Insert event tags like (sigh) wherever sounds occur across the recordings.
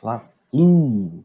Fla-Flu.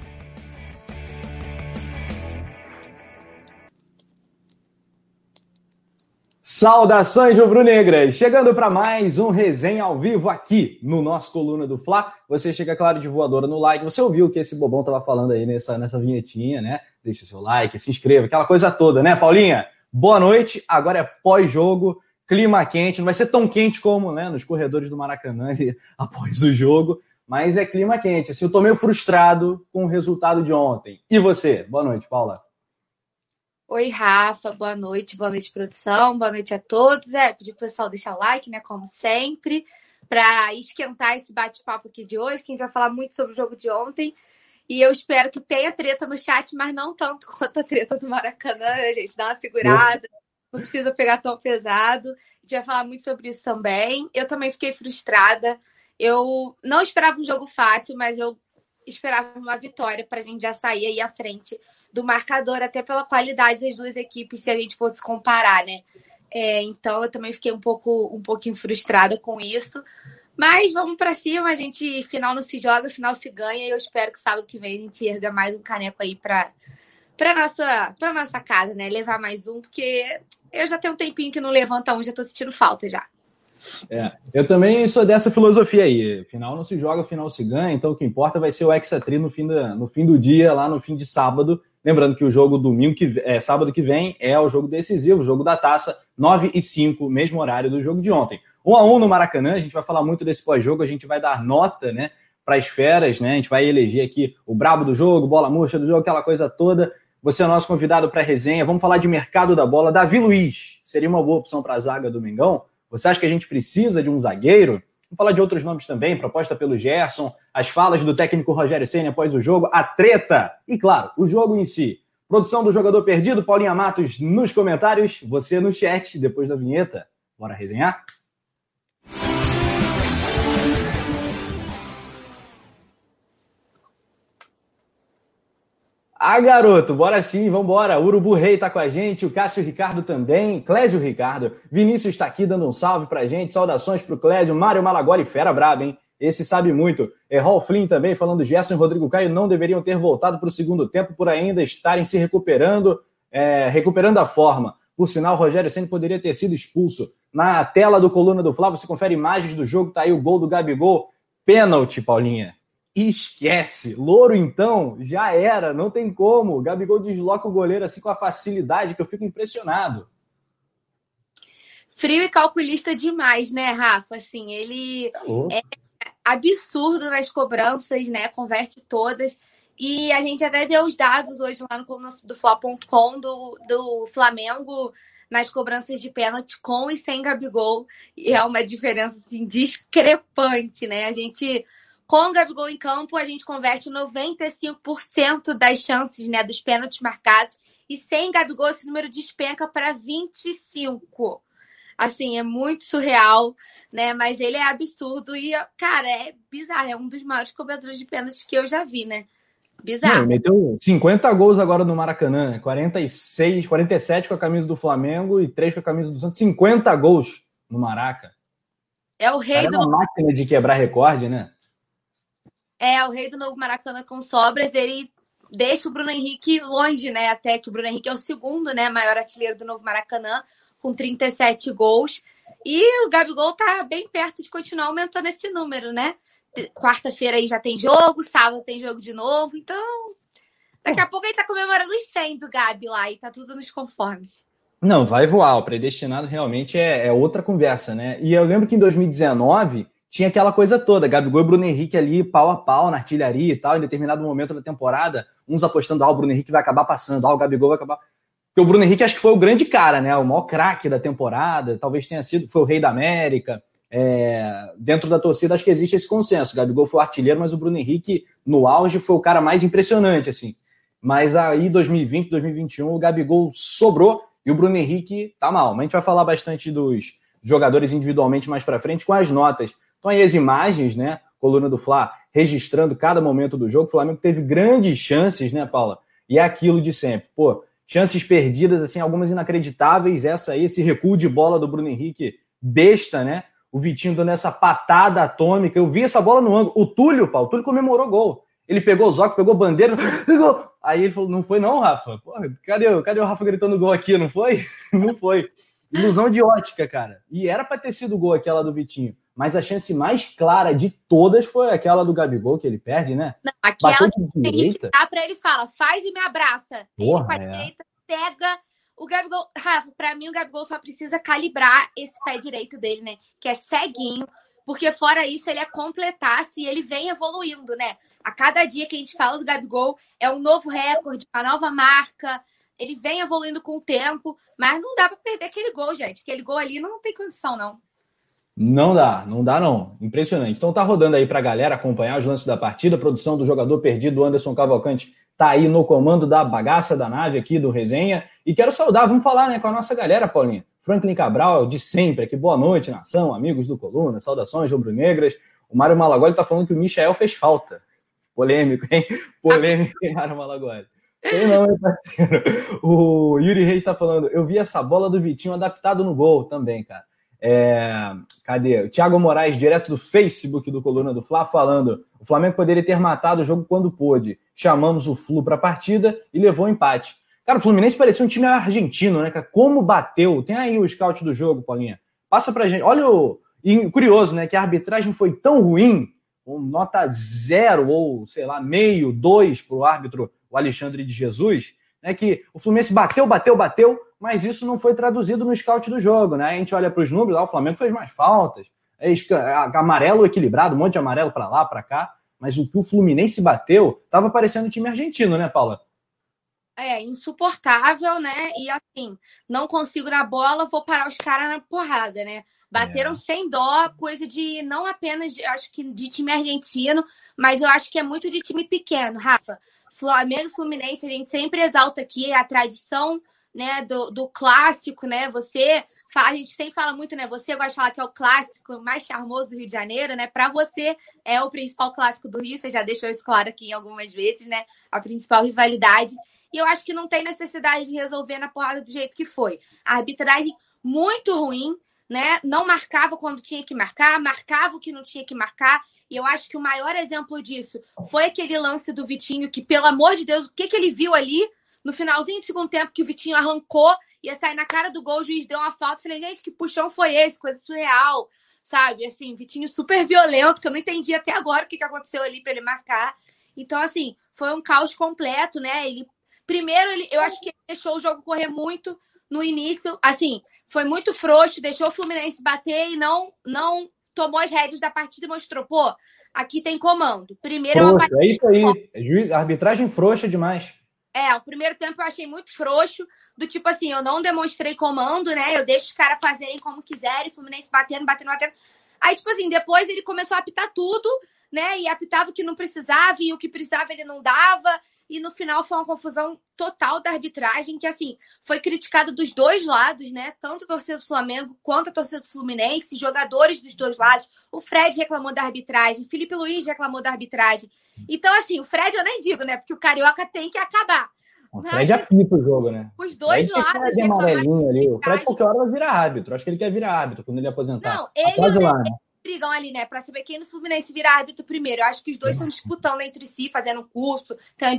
Saudações rubro-negras! Chegando para mais um resenha ao vivo aqui no nosso Coluna do Fla. Você chega, claro, de voadora no like. Você ouviu o que esse bobão tava falando aí nessa, nessa vinhetinha, né? Deixa seu like, se inscreva, aquela coisa toda, né, Paulinha? Boa noite. Agora é pós-jogo, clima quente. Não vai ser tão quente como né, nos corredores do Maracanã (laughs) após o jogo, mas é clima quente. Assim, eu tô meio frustrado com o resultado de ontem. E você? Boa noite, Paula. Oi, Rafa, boa noite, boa noite, produção, boa noite a todos. É, pedir pro pessoal deixar o like, né, como sempre, para esquentar esse bate-papo aqui de hoje, que a gente vai falar muito sobre o jogo de ontem. E eu espero que tenha treta no chat, mas não tanto (laughs) quanto a treta do Maracanã, gente. Dá uma segurada, não precisa pegar tão pesado. A gente vai falar muito sobre isso também. Eu também fiquei frustrada. Eu não esperava um jogo fácil, mas eu esperava uma vitória para a gente já sair aí à frente do marcador, até pela qualidade das duas equipes, se a gente fosse comparar, né? É, então eu também fiquei um pouco um pouquinho frustrada com isso. Mas vamos para cima, a gente final não se joga, final se ganha, e eu espero que sábado que vem a gente erga mais um caneco aí para para nossa para nossa casa, né? Levar mais um, porque eu já tenho um tempinho que não levanta um, já tô sentindo falta já. É, eu também sou dessa filosofia aí. Final não se joga, final se ganha, então o que importa vai ser o Hexatri no fim, da, no fim do dia, lá no fim de sábado, Lembrando que o jogo domingo que é, sábado que vem é o jogo decisivo, o jogo da taça, 9 e 5, mesmo horário do jogo de ontem. 1 a 1 no Maracanã, a gente vai falar muito desse pós-jogo, a gente vai dar nota, né, para as feras, né? A gente vai eleger aqui o brabo do jogo, bola murcha do jogo, aquela coisa toda. Você é nosso convidado para resenha. Vamos falar de mercado da bola. Davi Luiz seria uma boa opção para a zaga do Mengão? Você acha que a gente precisa de um zagueiro? Vamos falar de outros nomes também, proposta pelo Gerson, as falas do técnico Rogério Senna após o jogo, a treta e, claro, o jogo em si. Produção do jogador perdido, Paulinha Matos nos comentários, você no chat, depois da vinheta. Bora resenhar? Ah, garoto, bora sim, vambora. O Urubu Rei tá com a gente, o Cássio Ricardo também, Clésio Ricardo. Vinícius está aqui dando um salve pra gente. Saudações pro Clésio, Mário Malagoli, fera braba, hein? Esse sabe muito. É Hall Flynn também, falando Gerson e Rodrigo Caio não deveriam ter voltado para o segundo tempo por ainda estarem se recuperando, é, recuperando a forma. Por sinal, Rogério Senna poderia ter sido expulso. Na tela do Coluna do Flávio, você confere imagens do jogo, tá aí o gol do Gabigol. Pênalti, Paulinha esquece. Louro, então, já era, não tem como. O Gabigol desloca o goleiro assim com a facilidade que eu fico impressionado. Frio e calculista demais, né, Rafa? Assim, ele é, é absurdo nas cobranças, né? Converte todas. E a gente até deu os dados hoje lá no do Fla.com do, do Flamengo nas cobranças de pênalti com e sem Gabigol. E é uma diferença assim, discrepante, né? A gente com o Gabigol em campo, a gente converte 95% das chances né, dos pênaltis marcados. E sem Gabigol, esse número despenca para 25%. Assim, é muito surreal, né? Mas ele é absurdo e, cara, é bizarro. É um dos maiores cobradores de pênaltis que eu já vi, né? Bizarro. Não, meteu 50 gols agora no Maracanã, 46, 47 com a camisa do Flamengo e 3 com a camisa do Santos. 50 gols no Maraca. É o rei Cara, do. É uma máquina de quebrar recorde, né? É o rei do novo Maracanã com sobras, ele deixa o Bruno Henrique longe, né? Até que o Bruno Henrique é o segundo, né? Maior artilheiro do novo Maracanã, com 37 gols. E o Gabigol tá bem perto de continuar aumentando esse número, né? Quarta-feira aí já tem jogo, sábado tem jogo de novo, então. Daqui a pouco ele tá comemorando os 100 do Gabi lá e tá tudo nos conformes. Não, vai voar. O predestinado realmente é, é outra conversa, né? E eu lembro que em 2019 tinha aquela coisa toda, Gabigol e Bruno Henrique ali pau a pau na artilharia e tal, em determinado momento da temporada, uns apostando, ah, o Bruno Henrique vai acabar passando, ah, o Gabigol vai acabar. Porque o Bruno Henrique acho que foi o grande cara, né? O maior craque da temporada, talvez tenha sido, foi o rei da América. é, dentro da torcida, acho que existe esse consenso. O Gabigol foi o artilheiro, mas o Bruno Henrique, no auge, foi o cara mais impressionante, assim. Mas aí, 2020, 2021, o Gabigol sobrou e o Bruno Henrique tá mal. Mas a gente vai falar bastante dos jogadores individualmente mais para frente com as notas. Então aí as imagens, né? Coluna do Fla registrando cada momento do jogo. O Flamengo teve grandes chances, né, Paula? E é aquilo de sempre. Pô, chances perdidas, assim, algumas inacreditáveis. Essa aí, esse recuo de bola do Bruno Henrique, besta, né? O Vitinho dando essa patada atômica. Eu vi essa bola no ângulo. O Túlio, Paulo, o Túlio comemorou gol. Ele pegou o Zoc, pegou bandeira, (laughs) pegou. Aí ele falou: não foi, não, Rafa? Porra, cadê, cadê o Rafa gritando gol aqui? Não foi? (laughs) não foi. Ilusão de ótica, cara. E era para ter sido gol aquela do Vitinho. Mas a chance mais clara de todas foi aquela do Gabigol, que ele perde, né? Não, aquela que o Henrique dá pra ele fala, faz e me abraça. Porra, ele com a é. direita cega. O Gabigol, (laughs) Rafa, pra mim o Gabigol só precisa calibrar esse pé direito dele, né? Que é ceguinho. Porque fora isso, ele é completaço e ele vem evoluindo, né? A cada dia que a gente fala do Gabigol, é um novo recorde, uma nova marca. Ele vem evoluindo com o tempo, mas não dá para perder aquele gol, gente. Aquele gol ali não tem condição, não. Não dá, não dá não. Impressionante. Então tá rodando aí pra galera acompanhar os lances da partida. A produção do jogador perdido, Anderson Cavalcante, tá aí no comando da bagaça da nave aqui do Resenha. E quero saudar, vamos falar né, com a nossa galera, Paulinha. Franklin Cabral, de sempre aqui. Boa noite, nação, amigos do Coluna, saudações rubro-negras. O Mário Malagoli tá falando que o Michel fez falta. Polêmico, hein? Polêmico, hein, Mário Malagoli? Sei não, hein, parceiro? O Yuri Reis está falando, eu vi essa bola do Vitinho adaptado no gol também, cara. É, cadê? O Thiago Moraes, direto do Facebook do Coluna do Fla, falando: o Flamengo poderia ter matado o jogo quando pôde. Chamamos o Flu para a partida e levou o empate. Cara, o Fluminense parecia um time argentino, né? Como bateu. Tem aí o scout do jogo, Paulinha. Passa pra gente. Olha o. E curioso, né? Que a arbitragem foi tão ruim, com nota zero ou, sei lá, meio, dois para o árbitro, o Alexandre de Jesus, né? Que o Fluminense bateu, bateu, bateu, mas isso não foi traduzido no scout do jogo, né? A gente olha para os números, lá, o Flamengo fez mais faltas, é amarelo equilibrado, um monte de amarelo para lá, para cá, mas o que o Fluminense bateu estava parecendo um time argentino, né, Paula? É, insuportável, né? E assim, não consigo na bola, vou parar os caras na porrada, né? Bateram é. sem dó, coisa de não apenas, acho que de time argentino, mas eu acho que é muito de time pequeno, Rafa. Flamengo e Fluminense, a gente sempre exalta aqui a tradição né, do, do clássico, né? Você, a gente sempre fala muito, né? Você gosta de falar que é o clássico mais charmoso do Rio de Janeiro, né? Para você é o principal clássico do Rio, você já deixou isso claro aqui algumas vezes, né? A principal rivalidade. E eu acho que não tem necessidade de resolver na porrada do jeito que foi. A arbitragem muito ruim, né? Não marcava quando tinha que marcar, marcava o que não tinha que marcar. E eu acho que o maior exemplo disso foi aquele lance do Vitinho, que, pelo amor de Deus, o que, que ele viu ali? No finalzinho do segundo tempo, que o Vitinho arrancou, ia sair na cara do gol, o juiz deu uma falta. Falei, gente, que puxão foi esse? Coisa surreal, sabe? Assim, Vitinho super violento, que eu não entendi até agora o que, que aconteceu ali para ele marcar. Então, assim, foi um caos completo, né? Ele. Primeiro, ele, eu acho que ele deixou o jogo correr muito no início. Assim, foi muito frouxo, deixou o Fluminense bater e não, não tomou as rédeas da partida e mostrou, pô, aqui tem comando. Primeiro frouxo, é, é isso aí. É arbitragem frouxa demais. É, o primeiro tempo eu achei muito frouxo, do tipo assim, eu não demonstrei comando, né? Eu deixo os caras fazerem como quiserem, Fluminense batendo, batendo, batendo. Aí, tipo assim, depois ele começou a apitar tudo, né? E apitava o que não precisava, e o que precisava ele não dava. E no final foi uma confusão total da arbitragem, que assim, foi criticada dos dois lados, né? Tanto a torcida do Flamengo quanto a torcida do Fluminense, jogadores dos dois lados. O Fred reclamou da arbitragem, Felipe Luiz reclamou da arbitragem. Então, assim, o Fred eu nem digo, né? Porque o Carioca tem que acabar. O Fred apita o jogo, né? Os dois Fred lados. De amarelinho ali. O Fred qualquer hora vai virar árbitro. Acho que ele quer virar árbitro quando ele aposentar. Não, ele, quase lá, né? Brigam ali, né? Pra saber quem no Fluminense vira árbitro primeiro. Eu acho que os dois estão disputando entre si, fazendo curso, tem,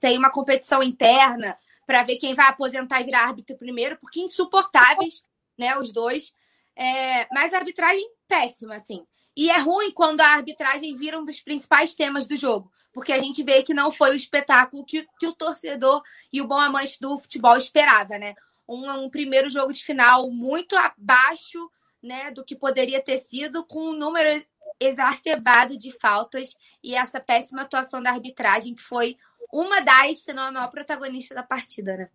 tem uma competição interna para ver quem vai aposentar e virar árbitro primeiro, porque insuportáveis, né? Os dois. É, mas a arbitragem péssima, assim. E é ruim quando a arbitragem vira um dos principais temas do jogo, porque a gente vê que não foi o espetáculo que, que o torcedor e o bom amante do futebol esperava, né? Um, um primeiro jogo de final muito abaixo né, do que poderia ter sido, com um número exacerbado de faltas e essa péssima atuação da arbitragem, que foi uma das, se não a maior protagonista da partida, né?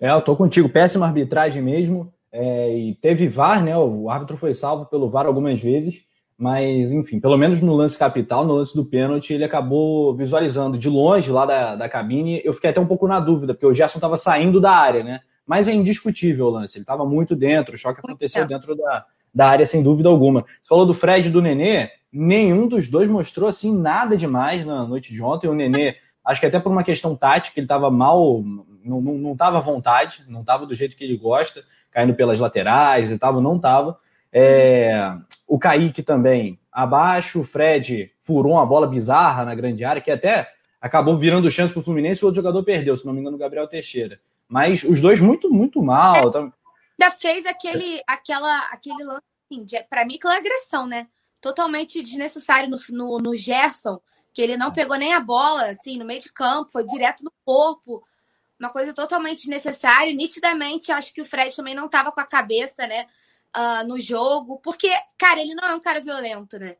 É, eu tô contigo. Péssima arbitragem mesmo. É, e teve VAR, né? O árbitro foi salvo pelo VAR algumas vezes, mas enfim, pelo menos no lance capital, no lance do pênalti, ele acabou visualizando de longe lá da, da cabine. Eu fiquei até um pouco na dúvida, porque o Gerson estava saindo da área, né? Mas é indiscutível o lance, ele estava muito dentro, o choque aconteceu dentro da, da área, sem dúvida alguma. Você falou do Fred e do Nenê, nenhum dos dois mostrou assim nada demais na noite de ontem. O Nenê, acho que até por uma questão tática, ele estava mal, não estava à vontade, não estava do jeito que ele gosta caindo pelas laterais e tal, não estava. É, o Kaique também abaixo, o Fred furou uma bola bizarra na grande área, que até acabou virando chance para o Fluminense e o outro jogador perdeu, se não me engano, o Gabriel Teixeira. Mas os dois muito, muito mal. É, ainda fez aquele, aquela, aquele lance, assim, para mim, aquela agressão, né? Totalmente desnecessário no, no, no Gerson, que ele não pegou nem a bola, assim, no meio de campo, foi direto no corpo uma coisa totalmente desnecessária. Nitidamente, acho que o Fred também não estava com a cabeça, né, uh, no jogo, porque, cara, ele não é um cara violento, né?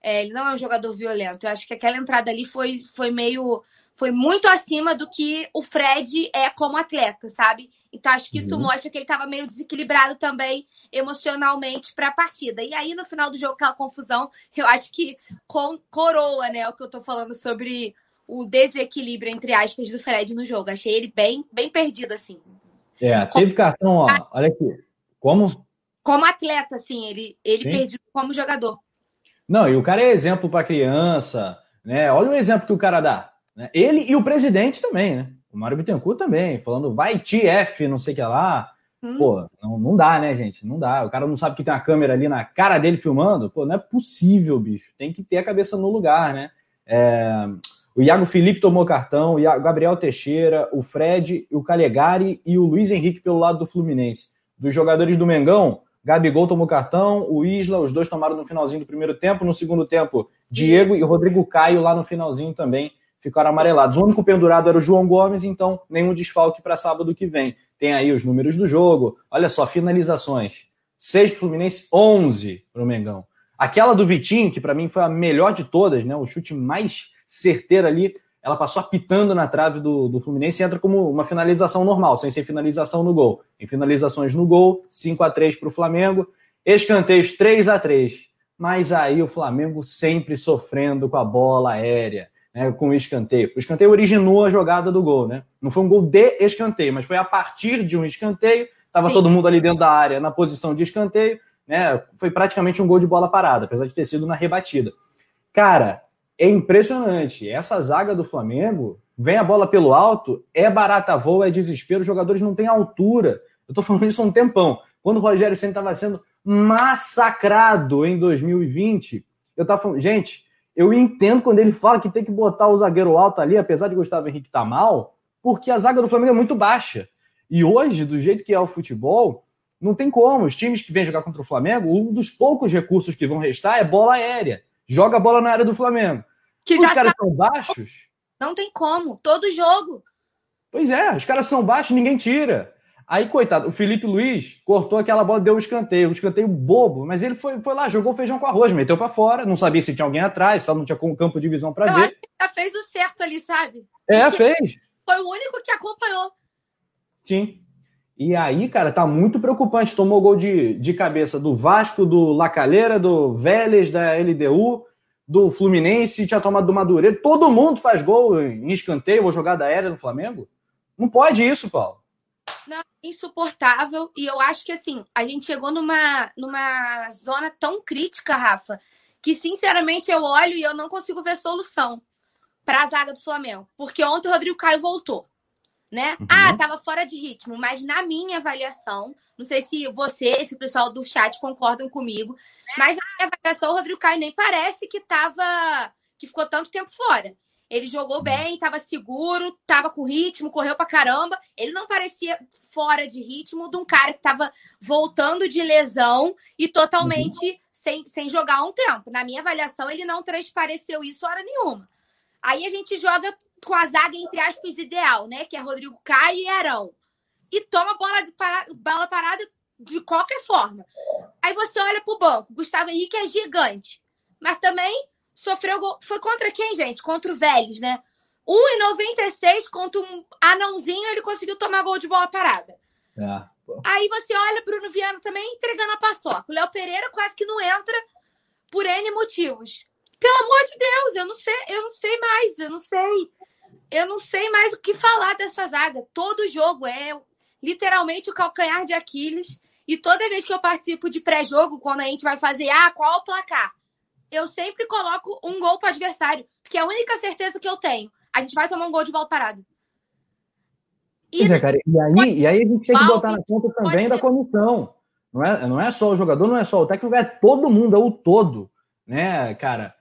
É, ele não é um jogador violento. Eu acho que aquela entrada ali foi, foi meio. Foi muito acima do que o Fred é como atleta, sabe? Então acho que isso uhum. mostra que ele estava meio desequilibrado também emocionalmente para a partida. E aí no final do jogo aquela confusão, eu acho que com, coroa, né, o que eu tô falando sobre o desequilíbrio, entre aspas, do Fred no jogo. Achei ele bem, bem perdido, assim. É, teve como... cartão, ó, olha aqui. Como? Como atleta, assim, ele, ele perdido como jogador. Não, e o cara é exemplo para criança, né? Olha o exemplo que o cara dá. Né? Ele e o presidente também, né? O Mário Bittencourt também, falando vai TF, não sei o que lá. Hum. Pô, não, não dá, né, gente? Não dá. O cara não sabe que tem uma câmera ali na cara dele filmando. Pô, não é possível, bicho. Tem que ter a cabeça no lugar, né? É... O Iago Felipe tomou cartão, o Gabriel Teixeira, o Fred, o Calegari e o Luiz Henrique pelo lado do Fluminense. Dos jogadores do Mengão, Gabigol tomou cartão, o Isla, os dois tomaram no finalzinho do primeiro tempo. No segundo tempo, Diego e Rodrigo Caio lá no finalzinho também ficaram amarelados. O único pendurado era o João Gomes, então nenhum desfalque para sábado que vem. Tem aí os números do jogo. Olha só, finalizações. 6 para o Fluminense, 11 para o Mengão. Aquela do Vitinho, que para mim foi a melhor de todas, né? o chute mais certeira ali, ela passou apitando na trave do, do Fluminense e entra como uma finalização normal, sem ser finalização no gol. Em finalizações no gol, 5 a 3 para o Flamengo, escanteios 3 a 3 Mas aí o Flamengo sempre sofrendo com a bola aérea, né, com o escanteio. O escanteio originou a jogada do gol, né? Não foi um gol de escanteio, mas foi a partir de um escanteio. Estava todo mundo ali dentro da área na posição de escanteio, né? Foi praticamente um gol de bola parada, apesar de ter sido na rebatida. Cara, é impressionante. Essa zaga do Flamengo, vem a bola pelo alto, é barata voa, é desespero, os jogadores não têm altura. Eu tô falando isso há um tempão. Quando o Rogério Senna estava sendo massacrado em 2020, eu tava falando, gente, eu entendo quando ele fala que tem que botar o zagueiro alto ali, apesar de Gustavo Henrique estar tá mal, porque a zaga do Flamengo é muito baixa. E hoje, do jeito que é o futebol, não tem como. Os times que vêm jogar contra o Flamengo, um dos poucos recursos que vão restar é bola aérea joga a bola na área do Flamengo. Que os caras são baixos. Não tem como, todo jogo. Pois é, os caras são baixos, ninguém tira. Aí, coitado, o Felipe Luiz cortou aquela bola, deu um escanteio, um escanteio bobo, mas ele foi, foi lá, jogou feijão com arroz, meteu para fora, não sabia se tinha alguém atrás, só não tinha campo de visão para ver. Acho que já fez o certo ali, sabe? É, Porque fez. Foi o único que acompanhou. Sim. E aí, cara, tá muito preocupante. Tomou gol de, de cabeça do Vasco, do Lacalheira, do Vélez, da LDU, do Fluminense, tinha tomado do Madureira. Todo mundo faz gol em escanteio ou jogada aérea no Flamengo. Não pode isso, Paulo. Insuportável. E eu acho que assim, a gente chegou numa, numa zona tão crítica, Rafa, que sinceramente eu olho e eu não consigo ver solução para a zaga do Flamengo. Porque ontem o Rodrigo Caio voltou né? Uhum. Ah, tava fora de ritmo, mas na minha avaliação, não sei se você, se o pessoal do chat concordam comigo, mas na minha avaliação, o Rodrigo Caio nem parece que tava que ficou tanto tempo fora. Ele jogou bem, estava seguro, estava com ritmo, correu pra caramba. Ele não parecia fora de ritmo de um cara que estava voltando de lesão e totalmente uhum. sem, sem jogar um tempo. Na minha avaliação, ele não transpareceu isso hora nenhuma. Aí a gente joga com a zaga, entre aspas, ideal, né? Que é Rodrigo Caio e Arão. E toma bola, para, bola parada de qualquer forma. Aí você olha pro banco. Gustavo Henrique é gigante. Mas também sofreu gol. Foi contra quem, gente? Contra o Vélez, né? 1,96 contra um anãozinho, ele conseguiu tomar gol de bola parada. É. Aí você olha Bruno Viana também entregando a paçoca. O Léo Pereira quase que não entra por N motivos. Pelo amor de Deus, eu não sei, eu não sei mais, eu não sei. Eu não sei mais o que falar dessa zaga. Todo jogo é literalmente o calcanhar de Aquiles. E toda vez que eu participo de pré-jogo, quando a gente vai fazer, ah, qual é o placar? Eu sempre coloco um gol para o adversário, porque é a única certeza que eu tenho. A gente vai tomar um gol de bola parado. E, é, cara, e, aí, e aí a gente tem que botar na conta também da comissão. Não é, não é só o jogador, não é só o técnico, é todo mundo, é o todo. Né, cara?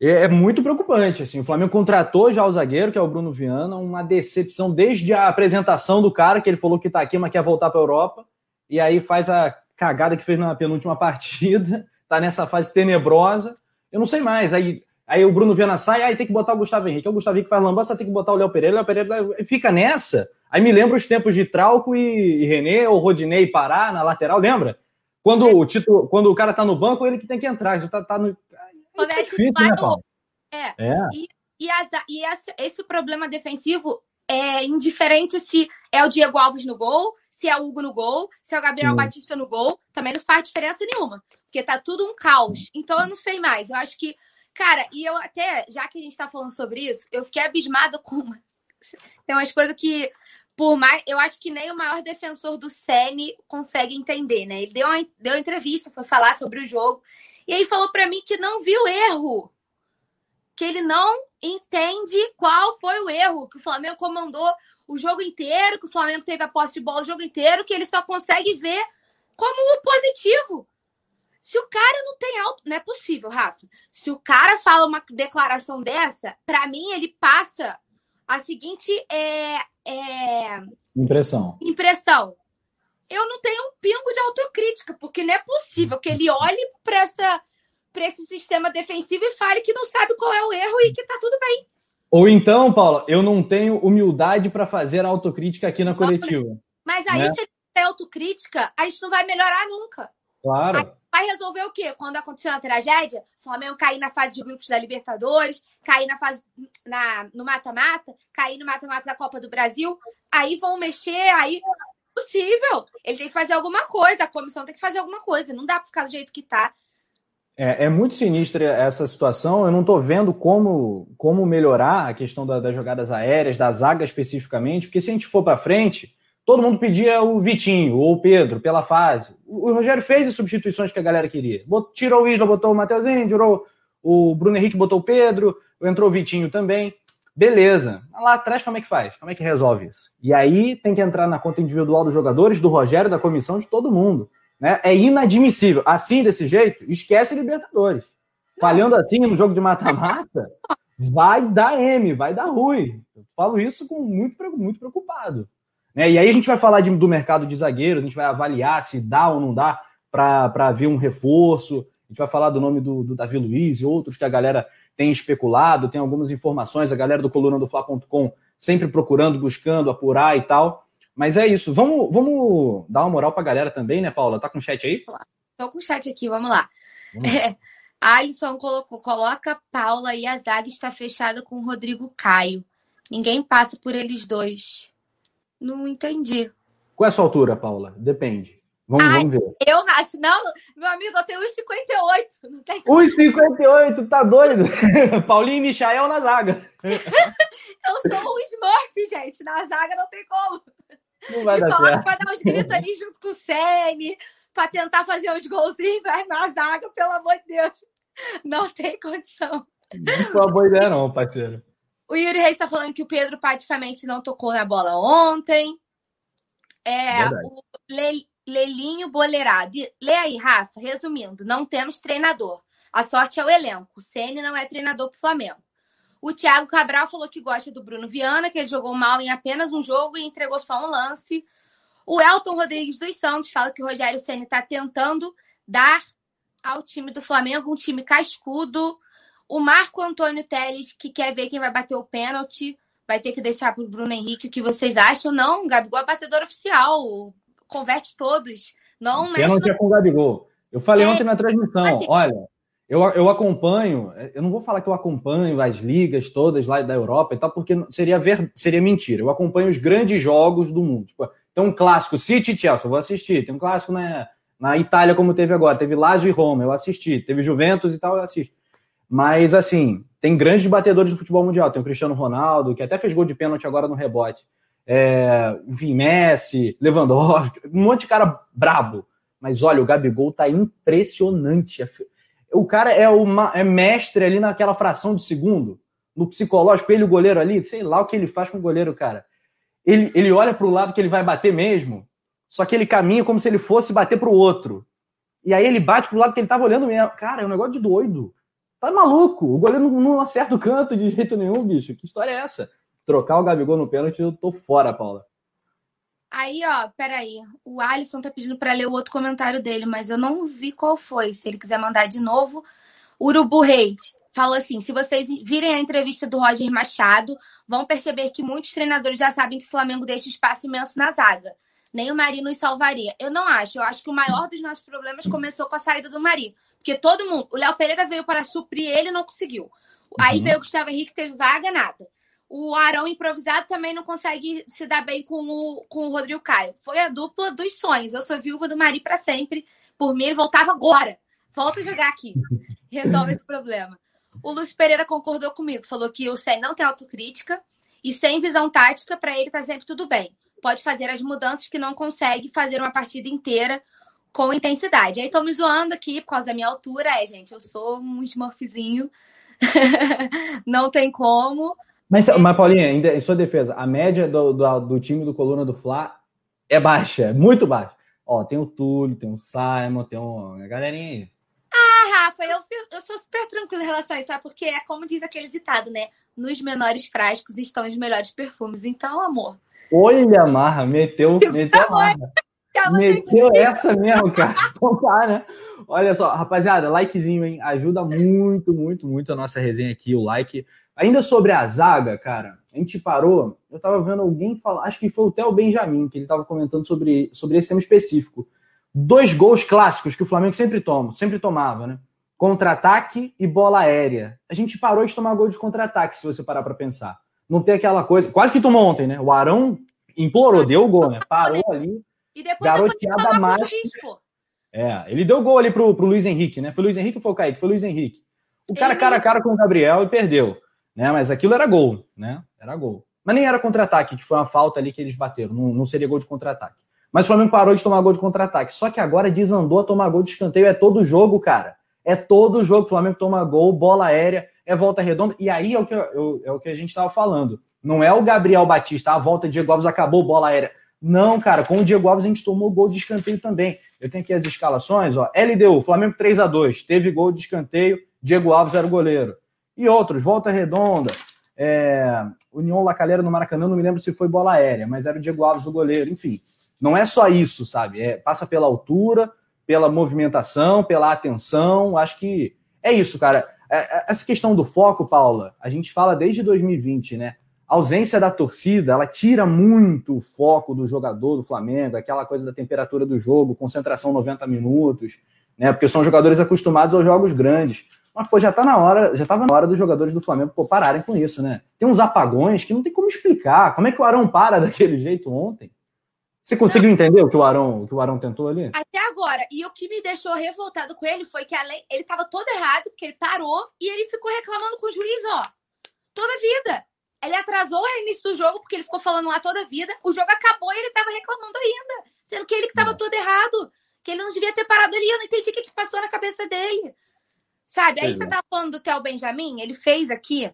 É, é muito preocupante. Assim, o Flamengo contratou já o zagueiro, que é o Bruno Viana, uma decepção desde a apresentação do cara, que ele falou que tá aqui, mas quer voltar para a Europa, e aí faz a cagada que fez na penúltima (laughs) partida, tá nessa fase tenebrosa. Eu não sei mais. Aí, aí o Bruno Viana sai, aí tem que botar o Gustavo Henrique. O Gustavo Henrique faz lambança, tem que botar o Léo Pereira. O Léo Pereira fica nessa. Aí me lembra os tempos de Trauco e, e René, ou Rodinei e Pará na lateral, lembra? Quando, é. o título, quando o cara tá no banco, ele que tem que entrar. Já tá, tá no, quando é, é difícil, né, Paulo? É. é. E, e, as, e esse, esse problema defensivo é indiferente se é o Diego Alves no gol, se é o Hugo no gol, se é o Gabriel Sim. Batista no gol, também não faz diferença nenhuma. Porque tá tudo um caos. Então eu não sei mais. Eu acho que. Cara, e eu até, já que a gente tá falando sobre isso, eu fiquei abismada com uma. Tem umas coisas que, por mais. Eu acho que nem o maior defensor do Sene consegue entender, né? Ele deu uma, deu uma entrevista, foi falar sobre o jogo. E aí falou para mim que não viu erro. Que ele não entende qual foi o erro, que o Flamengo comandou o jogo inteiro, que o Flamengo teve a posse de bola o jogo inteiro, que ele só consegue ver como o positivo. Se o cara não tem alto. Não é possível, Rafa. Se o cara fala uma declaração dessa, para mim ele passa a seguinte é, é... impressão. Impressão eu não tenho um pingo de autocrítica, porque não é possível que ele olhe para essa para esse sistema defensivo e fale que não sabe qual é o erro e que tá tudo bem. Ou então, Paulo, eu não tenho humildade para fazer autocrítica aqui na coletiva. Mas aí, né? se ele tem autocrítica, a gente não vai melhorar nunca. Claro. Vai resolver o quê? Quando aconteceu uma tragédia, o Flamengo cair na fase de grupos da Libertadores, cair na fase na, no mata-mata, cair no mata-mata da Copa do Brasil, aí vão mexer, aí possível. Ele tem que fazer alguma coisa, a comissão tem que fazer alguma coisa. Não dá para ficar do jeito que está. É, é, muito sinistra essa situação. Eu não estou vendo como, como melhorar a questão da, das jogadas aéreas, da zaga especificamente, porque se a gente for para frente, todo mundo pedia o Vitinho ou o Pedro pela fase. O, Rogério fez as substituições que a galera queria. Tirou o Isla, botou o Mateuzinho, tirou o Bruno Henrique, botou o Pedro, entrou o Vitinho também. Beleza. Lá atrás, como é que faz? Como é que resolve isso? E aí tem que entrar na conta individual dos jogadores, do Rogério, da comissão, de todo mundo. Né? É inadmissível. Assim, desse jeito, esquece Libertadores. Falhando assim no jogo de mata-mata, (laughs) vai dar M, vai dar ruim. Eu falo isso com muito, muito preocupado. Né? E aí a gente vai falar de, do mercado de zagueiros, a gente vai avaliar se dá ou não dá para ver um reforço. A gente vai falar do nome do, do Davi Luiz e outros que a galera tem especulado, tem algumas informações, a galera do coluna do Fla.com sempre procurando, buscando, apurar e tal. Mas é isso. Vamos, vamos dar uma moral pra galera também, né, Paula? Tá com o chat aí? Tô com o chat aqui, vamos lá. Vamos. É, (laughs) Alisson colocou, coloca Paula e a zaga está fechada com o Rodrigo Caio. Ninguém passa por eles dois. Não entendi. Qual é a sua altura, Paula? Depende. Vamos, Ai, vamos ver. Eu nasci. Não, meu amigo, eu tenho 1,58. Não tem 1,58, tá doido? (laughs) Paulinho e Michael na zaga. (laughs) eu sou um Smurf, gente. Na zaga não tem como. Não vai Me dar certo. pra dar uns gritos ali junto com o Sene, pra tentar fazer uns golzinhos, mas na zaga, pelo amor de Deus. Não tem condição. Não foi uma boa ideia, não, parceiro. O Yuri Reis tá falando que o Pedro praticamente não tocou na bola ontem. É, Verdade. o Le Lelinho Boleirado. Lê aí, Rafa. Resumindo, não temos treinador. A sorte é o elenco. O Ceni não é treinador para o Flamengo. O Thiago Cabral falou que gosta do Bruno Viana, que ele jogou mal em apenas um jogo e entregou só um lance. O Elton Rodrigues dos Santos fala que o Rogério Ceni está tentando dar ao time do Flamengo um time cascudo. O Marco Antônio Teles, que quer ver quem vai bater o pênalti, vai ter que deixar para o Bruno Henrique o que vocês acham. Não, o Gabigol é batedor oficial converte todos. Não Pênalti é com o Gabigol. Eu falei é... ontem na transmissão, olha, eu, eu acompanho, eu não vou falar que eu acompanho as ligas todas lá da Europa e tal, porque seria, ver, seria mentira. Eu acompanho os grandes jogos do mundo. Tipo, tem um clássico City e Chelsea, eu vou assistir. Tem um clássico na, na Itália, como teve agora. Teve Lazio e Roma, eu assisti. Teve Juventus e tal, eu assisto. Mas, assim, tem grandes batedores do futebol mundial. Tem o Cristiano Ronaldo, que até fez gol de pênalti agora no rebote. É, enfim, Messi, Lewandowski, um monte de cara brabo. Mas olha, o Gabigol tá impressionante. O cara é, uma, é mestre ali naquela fração de segundo, no psicológico, ele o goleiro ali, sei lá o que ele faz com o goleiro, cara. Ele, ele olha para o lado que ele vai bater mesmo, só que ele caminha como se ele fosse bater para o outro. E aí ele bate pro lado que ele tava olhando mesmo. Cara, é um negócio de doido. Tá maluco? O goleiro não, não acerta o canto de jeito nenhum, bicho. Que história é essa? Trocar o Gabigol no pênalti, eu tô fora, Paula. Aí, ó, peraí. O Alisson tá pedindo para ler o outro comentário dele, mas eu não vi qual foi. Se ele quiser mandar de novo. Urubu Reis falou assim: se vocês virem a entrevista do Roger Machado, vão perceber que muitos treinadores já sabem que o Flamengo deixa espaço imenso na zaga. Nem o Mari nos salvaria. Eu não acho. Eu acho que o maior dos nossos problemas começou com a saída do Mari. Porque todo mundo. O Léo Pereira veio para suprir ele e não conseguiu. Aí uhum. veio o Gustavo Henrique, teve vaga, nada o Arão improvisado também não consegue se dar bem com o, com o Rodrigo Caio. Foi a dupla dos sonhos. Eu sou viúva do Mari para sempre. Por mim, ele voltava agora. Volta a jogar aqui. (laughs) Resolve esse problema. O Lúcio Pereira concordou comigo. Falou que o Sen não tem autocrítica e sem visão tática, para ele tá sempre tudo bem. Pode fazer as mudanças que não consegue fazer uma partida inteira com intensidade. Aí estão me zoando aqui por causa da minha altura. É, gente, eu sou um smurfzinho. (laughs) não tem como. Mas, é. mas Paulinha, em sua defesa, a média do, do, do, time do Coluna do Fla é baixa, é muito baixa. Ó, tem o Túlio, tem o Simon, tem o, a galerinha aí. Ah, Rafa, eu, eu sou super tranquila em relação a isso, sabe? Porque é como diz aquele ditado, né? Nos menores frascos estão os melhores perfumes. Então, amor. Olha, Marra, meteu, (laughs) meteu a Marra. Meteu essa mesmo, cara. (laughs) Então tá, né? Olha só, rapaziada, likezinho, hein? Ajuda muito, muito, muito a nossa resenha aqui, o like. Ainda sobre a zaga, cara, a gente parou. Eu tava vendo alguém falar, acho que foi o Theo Benjamin, que ele tava comentando sobre, sobre esse tema específico. Dois gols clássicos que o Flamengo sempre toma, sempre tomava, né? Contra-ataque e bola aérea. A gente parou de tomar gol de contra-ataque, se você parar para pensar. Não tem aquela coisa. Quase que tomou ontem, né? O Arão implorou, deu o gol, né? Parou ali. E depois garoteada mais. É, ele deu gol ali pro, pro Luiz Henrique, né? Foi o Luiz Henrique ou foi o Kaique? Foi o Luiz Henrique. O cara ele... cara a cara com o Gabriel e perdeu né? Mas aquilo era gol, né? Era gol. Mas nem era contra-ataque, que foi uma falta ali que eles bateram. Não, não seria gol de contra-ataque. Mas o Flamengo parou de tomar gol de contra-ataque. Só que agora desandou a tomar gol de escanteio. É todo jogo, cara. É todo jogo. O Flamengo toma gol, bola aérea, é volta redonda. E aí é o que, eu, é o que a gente estava falando. Não é o Gabriel Batista, a volta de Diego Alves acabou, bola aérea. Não, cara, com o Diego Alves a gente tomou gol de escanteio também. Eu tenho aqui as escalações, ó. LDU, Flamengo 3 a 2 teve gol de escanteio, Diego Alves era o goleiro e outros, Volta Redonda, é, União Lacalheira no Maracanã, não me lembro se foi bola aérea, mas era o Diego Alves o goleiro, enfim. Não é só isso, sabe? É, passa pela altura, pela movimentação, pela atenção, acho que é isso, cara. É, é essa questão do foco, Paula, a gente fala desde 2020, né? A ausência da torcida, ela tira muito o foco do jogador do Flamengo, aquela coisa da temperatura do jogo, concentração 90 minutos, né? Porque são jogadores acostumados aos jogos grandes. Mas, pô, já tá na hora, já tava na hora dos jogadores do Flamengo pô, pararem com isso, né? Tem uns apagões que não tem como explicar. Como é que o Arão para (laughs) daquele jeito ontem? Você conseguiu entender o que o Arão, o que o Arão tentou ali? Até agora. E o que me deixou revoltado com ele foi que além, ele tava todo errado, porque ele parou e ele ficou reclamando com o juiz, ó. Toda a vida. Ele atrasou o início do jogo, porque ele ficou falando lá toda a vida. O jogo acabou e ele tava reclamando ainda. Sendo que ele que tava todo errado. Que ele não devia ter parado ali. Eu não entendi o que, que passou na cabeça dele. Sabe? Aí você tá falando do Theo Benjamin, ele fez aqui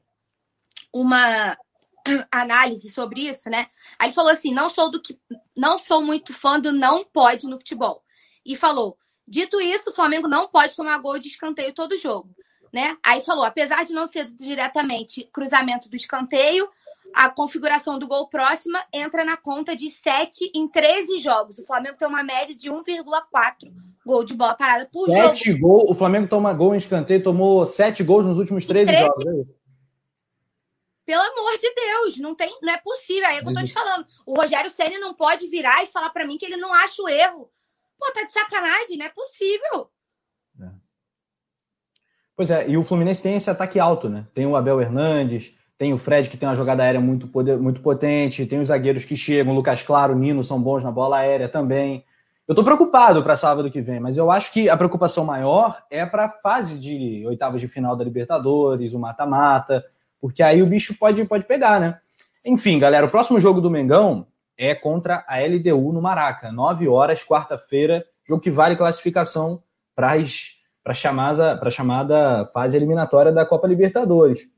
uma (clears throat) análise sobre isso, né? Aí ele falou assim: não sou do que não sou muito fã do não pode no futebol. E falou: dito isso, o Flamengo não pode tomar gol de escanteio todo jogo. Né? Aí falou, apesar de não ser diretamente cruzamento do escanteio, a configuração do gol próxima entra na conta de 7 em 13 jogos. O Flamengo tem uma média de 1,4 gol de bola parada por sete jogo. Gol, o Flamengo toma gol em escanteio, tomou 7 gols nos últimos 13, 13 jogos. É Pelo amor de Deus, não, tem, não é possível. Aí é que eu tô te falando. O Rogério Senna não pode virar e falar para mim que ele não acha o erro. Pô, tá de sacanagem, não é possível. Pois é, e o Fluminense tem esse ataque alto, né? Tem o Abel Hernandes, Tem o Fred, que tem uma jogada aérea muito, poder, muito potente. Tem os zagueiros que chegam. Lucas Claro, Nino são bons na bola aérea também. Eu estou preocupado para sábado que vem, mas eu acho que a preocupação maior é para a fase de oitavas de final da Libertadores, o mata-mata, porque aí o bicho pode, pode pegar, né? Enfim, galera, o próximo jogo do Mengão é contra a LDU no Maraca, 9 horas, quarta-feira, jogo que vale classificação para a chamada, chamada fase eliminatória da Copa Libertadores.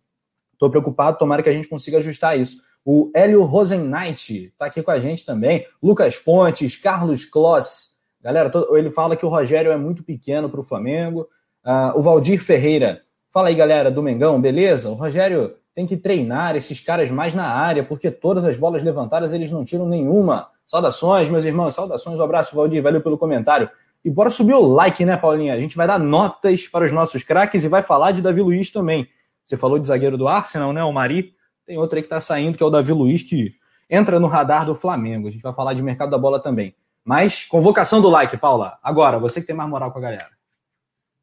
Estou preocupado, tomara que a gente consiga ajustar isso. O Hélio Rosenknight está aqui com a gente também. Lucas Pontes, Carlos Kloss. Galera, ele fala que o Rogério é muito pequeno para o Flamengo. Uh, o Valdir Ferreira. Fala aí, galera, do Mengão, beleza? O Rogério tem que treinar esses caras mais na área, porque todas as bolas levantadas eles não tiram nenhuma. Saudações, meus irmãos, saudações, um abraço, Valdir, valeu pelo comentário. E bora subir o like, né, Paulinha? A gente vai dar notas para os nossos craques e vai falar de Davi Luiz também. Você falou de zagueiro do Arsenal, né? O Mari. Tem outro aí que tá saindo, que é o Davi Luiz, que entra no radar do Flamengo. A gente vai falar de mercado da bola também. Mas, convocação do like, Paula. Agora, você que tem mais moral com a galera.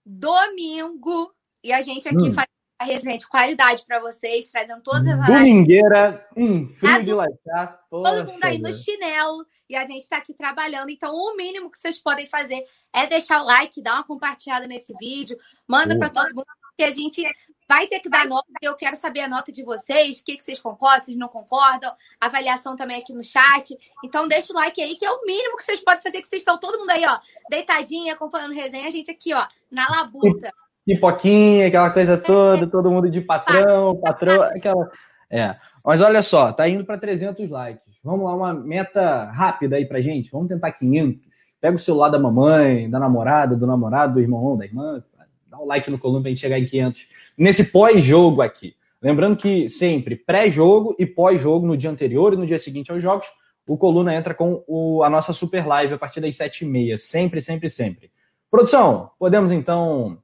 Domingo. E a gente aqui hum. faz a resenha de qualidade para vocês, trazendo todas as Domingueira, hum, frio de lachar. Todo mundo aí no chinelo. E a gente está aqui trabalhando. Então, o mínimo que vocês podem fazer é deixar o like, dar uma compartilhada nesse vídeo, manda para todo mundo, porque a gente vai ter que dar nota. Eu quero saber a nota de vocês, o que, que vocês concordam, vocês não concordam, avaliação também aqui no chat. Então deixa o like aí, que é o mínimo que vocês podem fazer, que vocês estão todo mundo aí, ó, deitadinho, acompanhando resenha, a gente aqui, ó, na labuta. Pipoquinha, aquela coisa toda, todo mundo de patrão, patrão, aquela... É, mas olha só, tá indo para 300 likes. Vamos lá, uma meta rápida aí pra gente. Vamos tentar 500. Pega o celular da mamãe, da namorada, do namorado, do irmão, da irmã, dá um like no coluna pra gente chegar em 500 nesse pós-jogo aqui. Lembrando que sempre pré-jogo e pós-jogo no dia anterior e no dia seguinte aos jogos, o Coluna entra com o, a nossa super live a partir das 7h30. Sempre, sempre, sempre. Produção, podemos então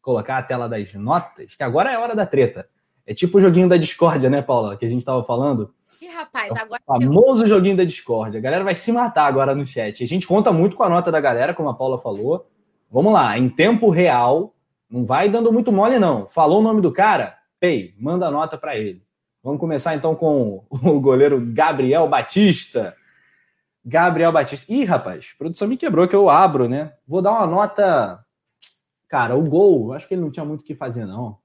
colocar a tela das notas, que agora é hora da treta. É tipo o joguinho da discórdia, né, Paula, que a gente estava falando. Ih, rapaz, agora. O famoso joguinho da discórdia. A galera vai se matar agora no chat. A gente conta muito com a nota da galera, como a Paula falou. Vamos lá, em tempo real, não vai dando muito mole, não. Falou o nome do cara? Pei, manda nota para ele. Vamos começar então com o goleiro Gabriel Batista. Gabriel Batista. Ih, rapaz, a produção me quebrou que eu abro, né? Vou dar uma nota. Cara, o gol, acho que ele não tinha muito o que fazer, não.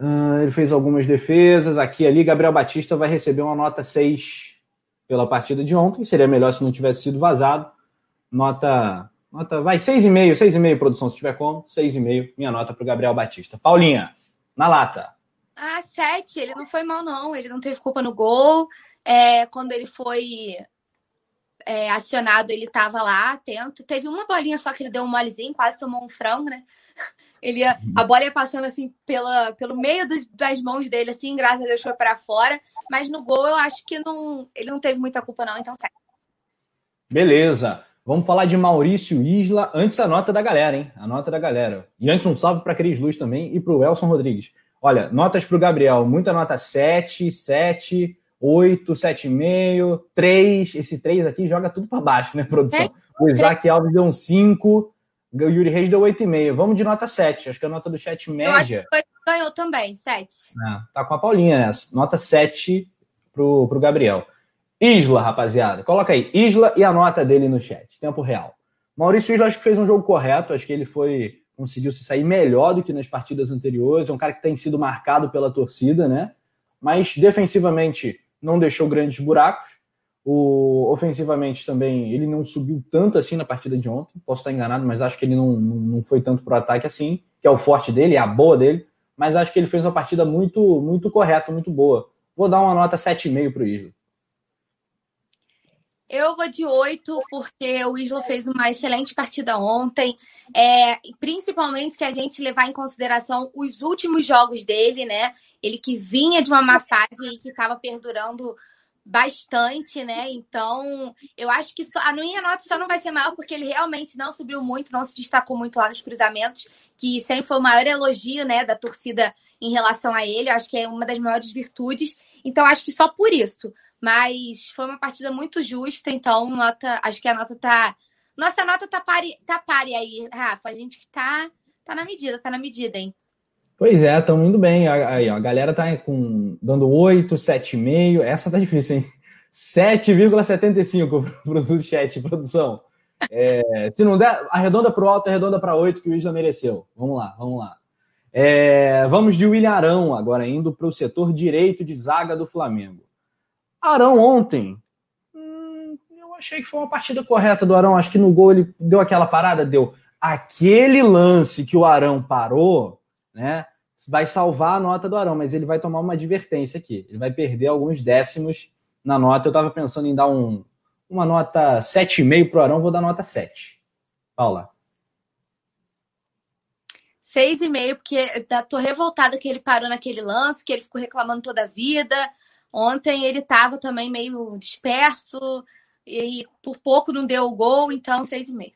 Uh, ele fez algumas defesas. Aqui ali, Gabriel Batista vai receber uma nota 6 pela partida de ontem. Seria melhor se não tivesse sido vazado. Nota Nota, vai, 6,5, 6,5, produção, se tiver como. 6,5, minha nota para o Gabriel Batista. Paulinha, na lata. Ah, 7. Ele não foi mal, não. Ele não teve culpa no gol. É, quando ele foi é, acionado, ele estava lá, atento. Teve uma bolinha só que ele deu um molezinho, quase tomou um frango, né? Ele ia, a bola ia passando assim pela, pelo meio do, das mãos dele, assim, graças a Deus foi para fora. Mas no gol eu acho que não, ele não teve muita culpa, não, então 7. Beleza. Vamos falar de Maurício Isla. Antes a nota da galera, hein? A nota da galera. E antes um salve para Cris Luz também e para o Elson Rodrigues. Olha, notas para o Gabriel. Muita nota 7, 7, 8, 7,5, 3. Esse 3 aqui joga tudo para baixo, né, produção? É. O Isaac Alves deu um 5. O Yuri Reis deu 8,5. Vamos de nota 7. Acho que a nota do chat média. Eu acho que ganhou também, 7. Ah, tá com a Paulinha nessa. Nota 7 pro, pro Gabriel. Isla, rapaziada. Coloca aí, Isla e a nota dele no chat, tempo real. Maurício Isla acho que fez um jogo correto, acho que ele foi conseguiu se sair melhor do que nas partidas anteriores. É um cara que tem sido marcado pela torcida, né? Mas defensivamente não deixou grandes buracos. O, ofensivamente também ele não subiu tanto assim na partida de ontem. Posso estar enganado, mas acho que ele não, não foi tanto pro ataque assim, que é o forte dele, é a boa dele. Mas acho que ele fez uma partida muito, muito correta, muito boa. Vou dar uma nota 7,5 pro Isla. Eu vou de oito, porque o Isla fez uma excelente partida ontem. É, principalmente se a gente levar em consideração os últimos jogos dele, né? Ele que vinha de uma má fase e que estava perdurando bastante, né? Então, eu acho que só, a minha nota só não vai ser maior porque ele realmente não subiu muito, não se destacou muito lá nos cruzamentos, que sempre foi o maior elogio, né, da torcida em relação a ele. Eu acho que é uma das maiores virtudes. Então, acho que só por isso. Mas foi uma partida muito justa, então nota, acho que a nota tá. Nossa nota tá pare, tá pare aí, Rafa. A gente tá, tá na medida, tá na medida, hein? Pois é, estão indo bem. Aí, a galera tá com, dando 8, 7,5. Essa tá difícil, hein? 7,75 para o chat, produção. É, se não der, arredonda para o alto, arredonda para 8, que o Isla mereceu. Vamos lá, vamos lá. É, vamos de William Arão, agora indo para o setor direito de zaga do Flamengo. Arão ontem, hum, eu achei que foi uma partida correta do Arão. Acho que no gol ele deu aquela parada, deu aquele lance que o Arão parou, né? Vai salvar a nota do Arão, mas ele vai tomar uma advertência aqui. Ele vai perder alguns décimos na nota. Eu estava pensando em dar um, uma nota 7,5 para o Arão, vou dar nota 7. Paula. 6,5, porque tô revoltada que ele parou naquele lance, que ele ficou reclamando toda a vida. Ontem ele estava também meio disperso e por pouco não deu o gol, então 6,5.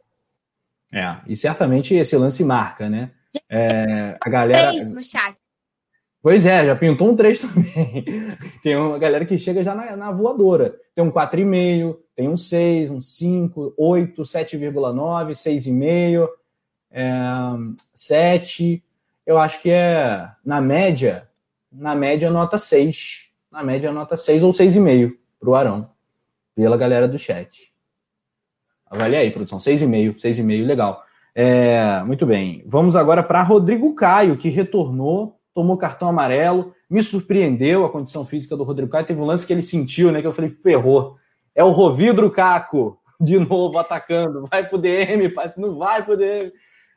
É, e certamente esse lance marca, né? É, a galera. 3 no chat. Pois é, já pintou um 3 também. (laughs) tem uma galera que chega já na, na voadora. Tem um 4,5, tem um 6, um 5, 8, 7,9, 6,5 é, 7. Eu acho que é, na média, na média, nota 6. Na média, nota 6 ou 6,5 para o Arão, pela galera do chat. Avalie aí, produção. 6,5, 6,5, legal. É, muito bem. Vamos agora para Rodrigo Caio, que retornou, tomou cartão amarelo. Me surpreendeu a condição física do Rodrigo Caio. Teve um lance que ele sentiu, né? Que eu falei, ferrou. É o Rovidro Caco, de novo atacando. Vai pro DM, não vai pro DM.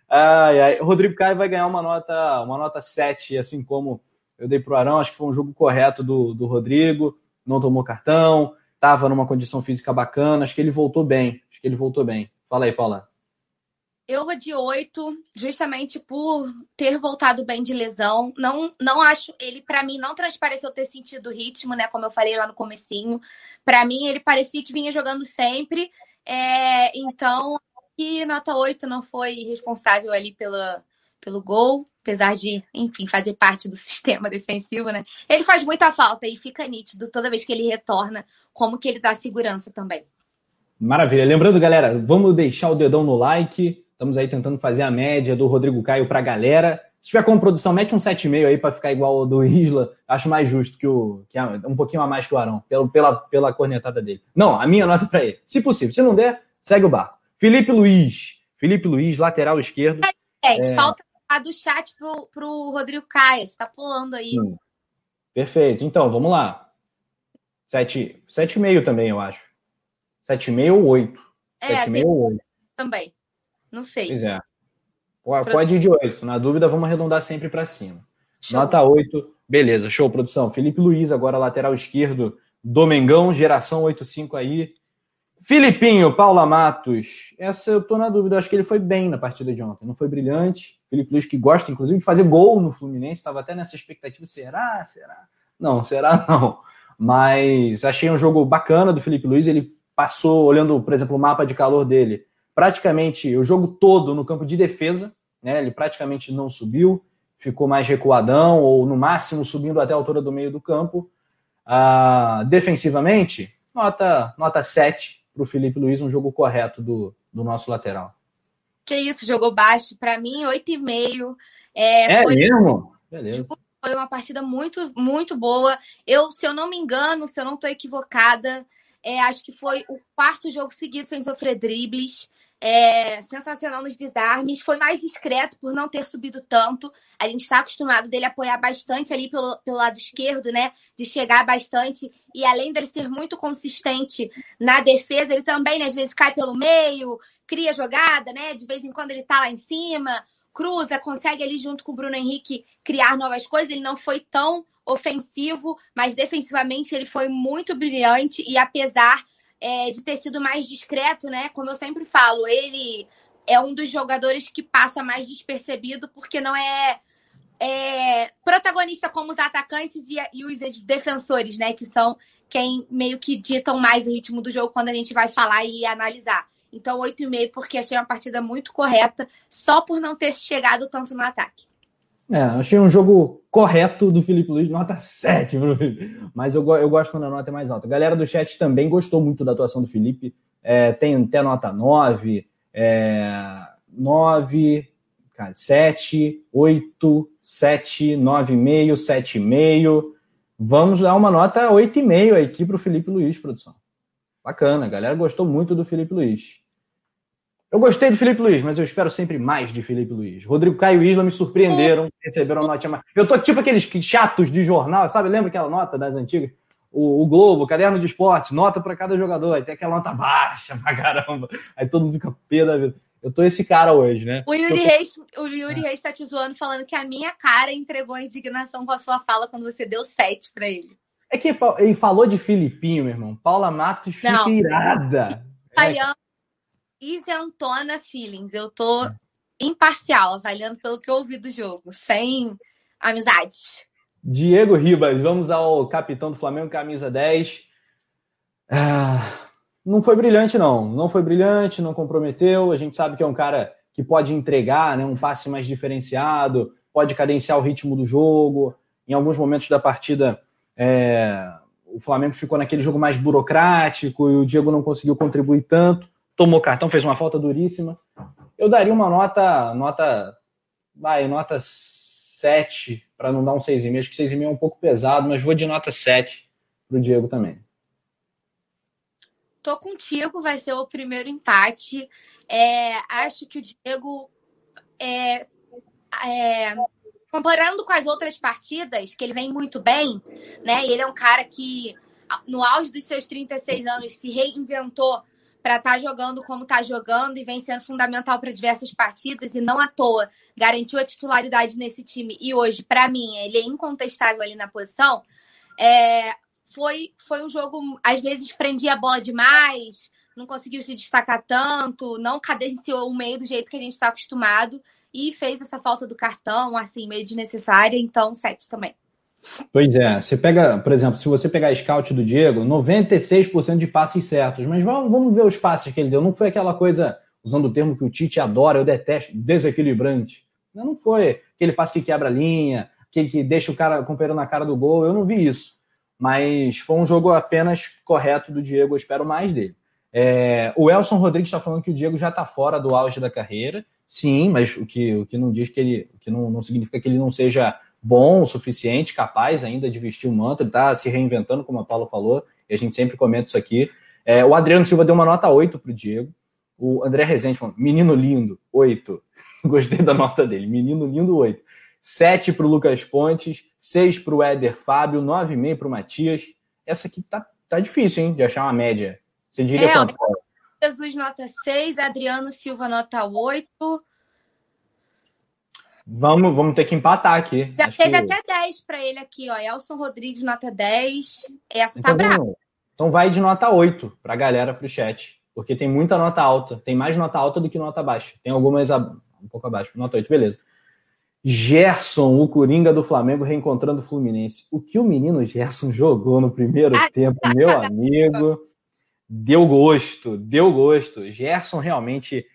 Ai, ai. Rodrigo Caio vai ganhar uma nota, uma nota 7, assim como eu dei para o Arão. Acho que foi um jogo correto do, do Rodrigo. Não tomou cartão, estava numa condição física bacana. Acho que ele voltou bem. Acho que ele voltou bem. Fala aí, Paula. Eu vou de 8, justamente por ter voltado bem de lesão. Não, não acho, ele para mim não transpareceu ter sentido o ritmo, né? Como eu falei lá no comecinho. Para mim ele parecia que vinha jogando sempre. É, então que nota 8 não foi responsável ali pela, pelo gol, apesar de, enfim, fazer parte do (laughs) sistema defensivo, né? Ele faz muita falta e fica nítido toda vez que ele retorna, como que ele dá segurança também. Maravilha. Lembrando, galera, vamos deixar o dedão no like. Estamos aí tentando fazer a média do Rodrigo Caio para a galera. Se tiver como produção, mete um 7,5 aí para ficar igual ao do Isla. Acho mais justo que o que um pouquinho a mais que o Arão, pela, pela, pela cornetada dele. Não, a minha nota para ele. Se possível. Se não der, segue o barco. Felipe Luiz. Felipe Luiz, lateral esquerdo. É, é... falta a do chat pro, pro Rodrigo Caio. Você tá pulando aí. Sim. Perfeito. Então, vamos lá. 7, 7,5 também, eu acho. 7,5 ou 8. É, 7,5 ou 8. Também. Não sei. Pois é. Pode ir de 8. Na dúvida, vamos arredondar sempre para cima. Show. Nota 8. Beleza, show, produção. Felipe Luiz, agora lateral esquerdo. Domengão, geração 8-5 aí. Filipinho, Paula Matos. Essa eu tô na dúvida. acho que ele foi bem na partida de ontem. Não foi brilhante. Felipe Luiz que gosta, inclusive, de fazer gol no Fluminense. Estava até nessa expectativa. Será? Será? Não, será não. Mas achei um jogo bacana do Felipe Luiz. Ele passou, olhando, por exemplo, o mapa de calor dele, praticamente o jogo todo no campo de defesa. Né? Ele praticamente não subiu. Ficou mais recuadão, ou no máximo subindo até a altura do meio do campo. Ah, defensivamente, nota, nota 7 para o Felipe Luiz um jogo correto do, do nosso lateral. Que isso, jogou baixo. Para mim, 8,5. É, é foi... mesmo? Beleza. Foi uma partida muito, muito boa. Eu, se eu não me engano, se eu não estou equivocada, é, acho que foi o quarto jogo seguido sem sofrer dribles é, sensacional nos desarmes, foi mais discreto por não ter subido tanto. A gente está acostumado dele apoiar bastante ali pelo, pelo lado esquerdo, né? De chegar bastante. E além dele ser muito consistente na defesa, ele também, né, às vezes, cai pelo meio, cria jogada, né? De vez em quando ele tá lá em cima, cruza, consegue ali junto com o Bruno Henrique criar novas coisas. Ele não foi tão ofensivo, mas defensivamente ele foi muito brilhante e apesar é, de ter sido mais discreto, né? Como eu sempre falo, ele é um dos jogadores que passa mais despercebido porque não é, é protagonista como os atacantes e, e, os defensores, né? Que são quem meio que ditam mais o ritmo do jogo quando a gente vai falar e analisar. Então, 8,5 porque achei uma partida muito correta, só por não ter chegado tanto no ataque. É, achei um jogo correto do Felipe Luiz, nota 7, mas eu, eu gosto quando a nota é mais alta. A galera do chat também gostou muito da atuação do Felipe, é, tem até nota 9, é, 9, cara. 7, 8, 7, 9,5, 7,5. Vamos dar uma nota 8,5 aqui para o Felipe Luiz, produção. Bacana, a galera gostou muito do Felipe Luiz. Eu gostei do Felipe Luiz, mas eu espero sempre mais de Felipe Luiz. Rodrigo Caio e Isla me surpreenderam, receberam a nota mais. Eu tô tipo aqueles chatos de jornal, sabe? Lembra aquela nota das antigas? O, o Globo, o caderno de esporte, nota para cada jogador, aí tem aquela nota baixa pra caramba. Aí todo mundo fica pé da vida. Eu tô esse cara hoje, né? O Yuri, tô... Reis, o Yuri Reis tá te zoando, falando que a minha cara entregou a indignação com a sua fala quando você deu sete para ele. É que ele falou de Filipinho, meu irmão. Paula Matos fica Não. irada. Avaliando é. Isentona feelings. Eu tô é. imparcial, avaliando pelo que eu ouvi do jogo, sem amizade. Diego Ribas, vamos ao capitão do Flamengo, camisa 10. Ah, não foi brilhante, não. Não foi brilhante, não comprometeu. A gente sabe que é um cara que pode entregar né, um passe mais diferenciado, pode cadenciar o ritmo do jogo. Em alguns momentos da partida, é, o Flamengo ficou naquele jogo mais burocrático e o Diego não conseguiu contribuir tanto. Tomou cartão, fez uma falta duríssima. Eu daria uma nota, nota, vai, nota 7, para não dar um 6,5. Acho que 6,5 é um pouco pesado, mas vou de nota 7 para o Diego também. Tô contigo, vai ser o primeiro empate. É, acho que o Diego é, é, comparando com as outras partidas, que ele vem muito bem, né? Ele é um cara que, no auge dos seus 36 anos, se reinventou para estar tá jogando como está jogando e vem sendo fundamental para diversas partidas e não à toa garantiu a titularidade nesse time. E hoje, para mim, ele é incontestável ali na posição. É, foi, foi um jogo, às vezes, prendia a bola demais, não conseguiu se destacar tanto, não cadenciou o meio do jeito que a gente está acostumado e fez essa falta do cartão, assim, meio desnecessária, então sete também. Pois é, você pega, por exemplo, se você pegar a scout do Diego, 96% de passes certos, mas vamos, vamos ver os passes que ele deu. Não foi aquela coisa, usando o termo que o Tite adora, eu detesto, desequilibrante. Não, foi aquele passe que quebra a linha, aquele que deixa o cara companheiro na cara do gol, eu não vi isso. Mas foi um jogo apenas correto do Diego, eu espero mais dele. É, o Elson Rodrigues está falando que o Diego já está fora do auge da carreira. Sim, mas o que, o que não diz que ele. O que não, não significa que ele não seja bom o suficiente, capaz ainda de vestir o manto, ele está se reinventando, como a Paula falou, e a gente sempre comenta isso aqui. É, o Adriano Silva deu uma nota 8 para o Diego. O André Rezende falou: menino lindo, 8. (laughs) Gostei da nota dele, menino lindo, 8. 7 para o Lucas Pontes, 6 para o Éder Fábio, 9,5 para o Matias. Essa aqui tá, tá difícil, hein, de achar uma média. Você diria é, quanto? Jesus, nota 6, Adriano Silva, nota 8. Vamos, vamos ter que empatar aqui. Já Acho teve que... até 10 para ele aqui, ó. Elson Rodrigues, nota 10. Essa tá então, brava. Então vai de nota 8 para a galera, para o chat. Porque tem muita nota alta. Tem mais nota alta do que nota baixa. Tem algumas um pouco abaixo. Nota 8, beleza. Gerson, o Coringa do Flamengo, reencontrando o Fluminense. O que o menino Gerson jogou no primeiro ah, tempo, tá. meu amigo deu gosto, deu gosto. Gerson realmente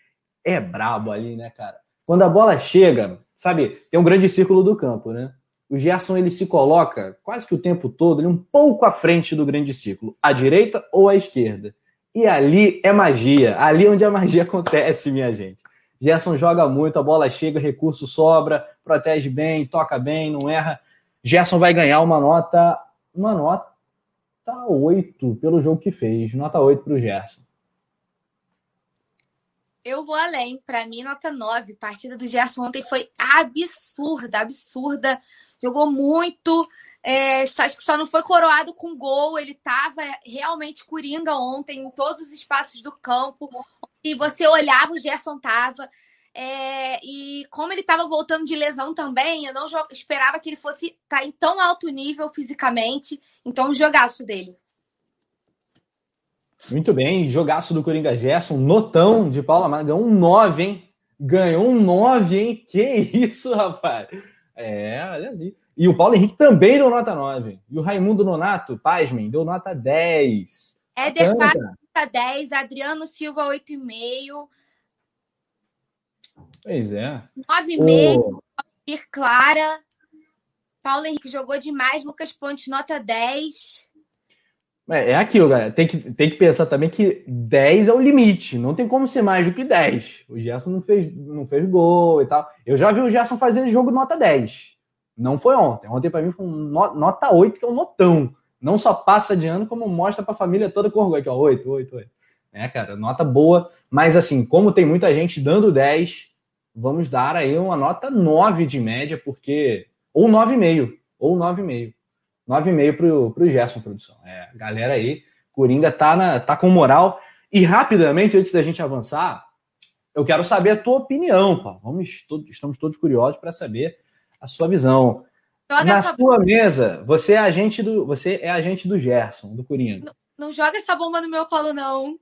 é brabo ali, né, cara? Quando a bola chega, sabe, tem um grande círculo do campo, né? O Gerson ele se coloca quase que o tempo todo ele um pouco à frente do grande círculo, à direita ou à esquerda. E ali é magia, ali é onde a magia (laughs) acontece, minha gente. Gerson joga muito, a bola chega, recurso sobra, protege bem, toca bem, não erra. Gerson vai ganhar uma nota, uma nota Nota 8 pelo jogo que fez. Nota 8 para o Gerson. Eu vou além. Para mim, nota 9. A partida do Gerson ontem foi absurda, absurda. Jogou muito. É, acho que só não foi coroado com gol. Ele estava realmente coringa ontem em todos os espaços do campo. E você olhava, o Gerson estava. É, e como ele estava voltando de lesão também, eu não esperava que ele fosse estar tá em tão alto nível fisicamente. Então, um jogaço dele. Muito bem, jogaço do Coringa Gerson, notão de Paula Mara, ganhou um 9, hein? Ganhou um 9, hein? Que isso, rapaz? É, olha aí. E o Paulo Henrique também deu nota 9. E o Raimundo Nonato, pasmem, deu nota 10. Éder Fábio, nota 10. Adriano Silva, 8,5. Pois é. 9,5. O... Clara. Paulo Henrique jogou demais. Lucas Pontes, nota 10. É, é aquilo, galera. Tem que, tem que pensar também que 10 é o limite. Não tem como ser mais do que 10. O Gerson não fez, não fez gol e tal. Eu já vi o Gerson fazendo jogo nota 10. Não foi ontem. Ontem, para mim, foi um nota 8, que é um notão. Não só passa de ano, como mostra para a família toda com orgulho. Aqui, ó, 8, 8, 8. É, cara, nota boa. Mas, assim, como tem muita gente dando 10, vamos dar aí uma nota 9 de média, porque. Ou 9,5. Ou 9,5. 9,5 pro, pro Gerson Produção. É, galera aí, Coringa tá, na, tá com moral. E rapidamente, antes da gente avançar, eu quero saber a tua opinião, pá. Vamos, todos, estamos todos curiosos para saber a sua visão. Joga Na sua bomba. mesa, você é agente do, você é agente do Gerson, do Coringa. Não, não joga essa bomba no meu colo, não.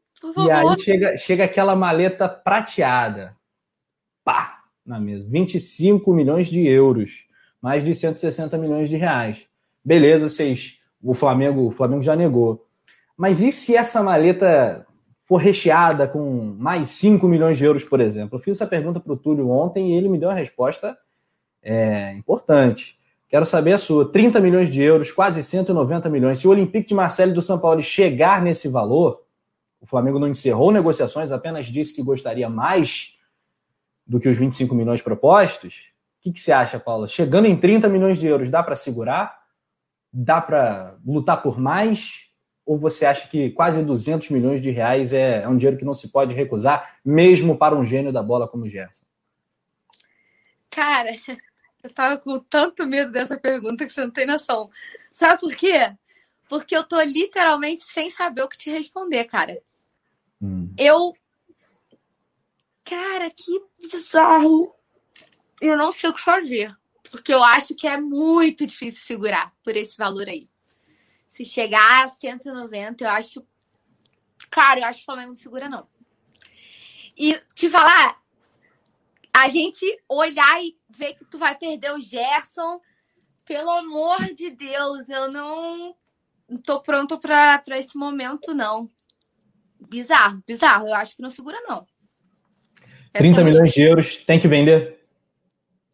E aí chega, chega aquela maleta prateada. Pá! Na mesa. 25 milhões de euros. Mais de 160 milhões de reais. Beleza, vocês. O Flamengo, o Flamengo já negou. Mas e se essa maleta for recheada com mais 5 milhões de euros, por exemplo? Eu fiz essa pergunta para o Túlio ontem e ele me deu uma resposta é, importante. Quero saber a sua. 30 milhões de euros, quase 190 milhões. Se o Olympique de Marseille do São Paulo chegar nesse valor, o Flamengo não encerrou negociações, apenas disse que gostaria mais do que os 25 milhões propostos. O que, que você acha, Paula? Chegando em 30 milhões de euros, dá para segurar? Dá para lutar por mais? Ou você acha que quase 200 milhões de reais é, é um dinheiro que não se pode recusar, mesmo para um gênio da bola como o Gerson? Cara, (laughs) eu tava com tanto medo dessa pergunta que você não tem noção. Sabe por quê? Porque eu tô literalmente sem saber o que te responder, cara. Hum. Eu. Cara, que bizarro. Eu não sei o que fazer. Porque eu acho que é muito difícil segurar por esse valor aí. Se chegar a 190, eu acho. Cara, eu acho que o Flamengo não segura, não. E te falar, a gente olhar e ver que tu vai perder o Gerson, pelo amor de Deus, eu não tô pronto para esse momento, não. Bizarro, bizarro. Eu acho que não segura, não. 30 milhões de euros, tem que vender?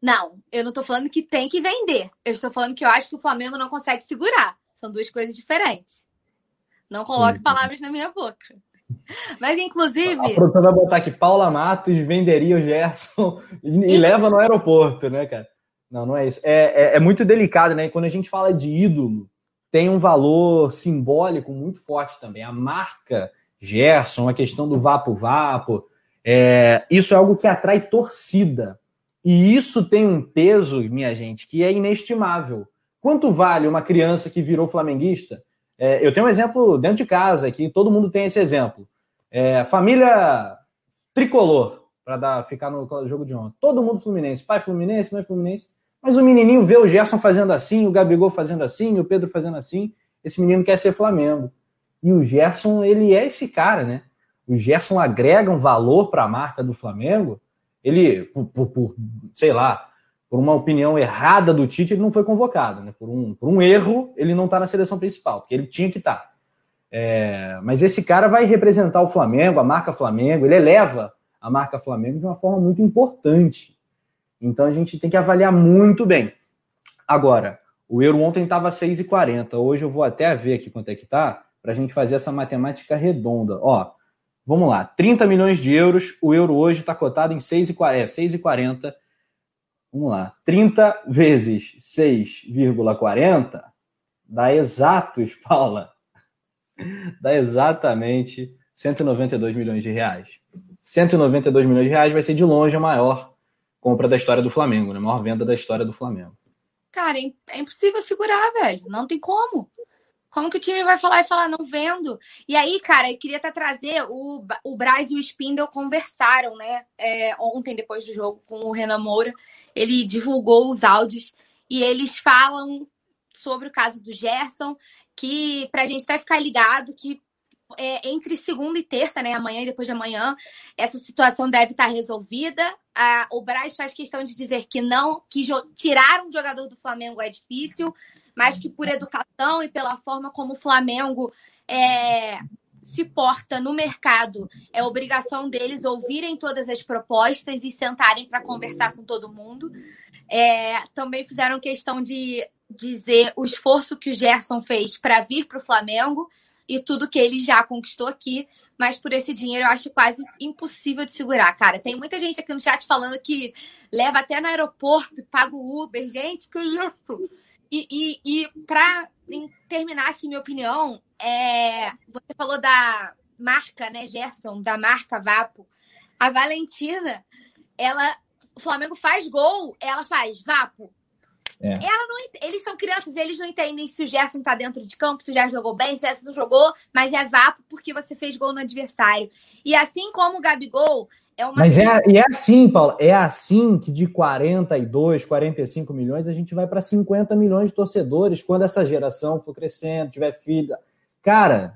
Não, eu não tô falando que tem que vender. Eu estou falando que eu acho que o Flamengo não consegue segurar. São duas coisas diferentes. Não coloque palavras na minha boca. Mas, inclusive. A produtora vai botar aqui: Paula Matos venderia o Gerson e, e leva no aeroporto, né, cara? Não, não é isso. É, é, é, muito delicado, né? Quando a gente fala de ídolo, tem um valor simbólico muito forte também. A marca Gerson, a questão do Vapo Vapo, é, isso é algo que atrai torcida. E isso tem um peso, minha gente, que é inestimável. Quanto vale uma criança que virou flamenguista é, eu tenho um exemplo dentro de casa aqui, todo mundo tem esse exemplo. É, família tricolor, para ficar no jogo de ontem. Todo mundo fluminense. Pai fluminense, mãe fluminense. Mas o menininho vê o Gerson fazendo assim, o Gabigol fazendo assim, o Pedro fazendo assim. Esse menino quer ser Flamengo. E o Gerson, ele é esse cara, né? O Gerson agrega um valor para a marca do Flamengo. Ele, por, por, por sei lá, por uma opinião errada do Tite, ele não foi convocado. Né? Por, um, por um erro, ele não está na seleção principal, porque ele tinha que estar. Tá. É, mas esse cara vai representar o Flamengo, a marca Flamengo, ele eleva a marca Flamengo de uma forma muito importante. Então a gente tem que avaliar muito bem. Agora, o euro ontem estava 6,40. Hoje eu vou até ver aqui quanto é que tá, para a gente fazer essa matemática redonda. Ó, vamos lá, 30 milhões de euros, o euro hoje está cotado em 6,40. É, Vamos lá. 30 vezes 6,40 dá exatos, (laughs) Paula. Dá exatamente 192 milhões de reais. 192 milhões de reais vai ser de longe a maior compra da história do Flamengo, né? a maior venda da história do Flamengo. Cara, é impossível segurar, velho. Não tem como. Como que o time vai falar e falar, não vendo? E aí, cara, eu queria até trazer o, o Braz e o Spindle conversaram, né? É, ontem, depois do jogo, com o Renan Moura. Ele divulgou os áudios e eles falam sobre o caso do Gerson, que pra gente até ficar ligado que é, entre segunda e terça, né, amanhã e depois de amanhã, essa situação deve estar resolvida. Ah, o Braz faz questão de dizer que não, que tirar um jogador do Flamengo é difícil, mas que por educação e pela forma como o Flamengo é, se porta no mercado, é obrigação deles ouvirem todas as propostas e sentarem para conversar com todo mundo. É, também fizeram questão de dizer o esforço que o Gerson fez para vir para o Flamengo. e tudo que ele já conquistou aqui, mas por esse dinheiro eu acho quase impossível de segurar, cara. Tem muita gente aqui no chat falando que leva até no aeroporto, paga o Uber. Gente, que isso? E, e, e para terminar, assim, minha opinião, é... você falou da marca, né, Gerson, da marca Vapo. A Valentina, ela, o Flamengo faz gol, ela faz Vapo. É. Ela não, eles são crianças, eles não entendem se o Gerson tá dentro de campo, se o Gerson jogou bem, se o Gerson não jogou, mas é vapo porque você fez gol no adversário. E assim como o Gabigol, é uma. Mas é, e é assim, Paulo, é assim que de 42, 45 milhões a gente vai para 50 milhões de torcedores quando essa geração for crescendo, tiver filho. Cara,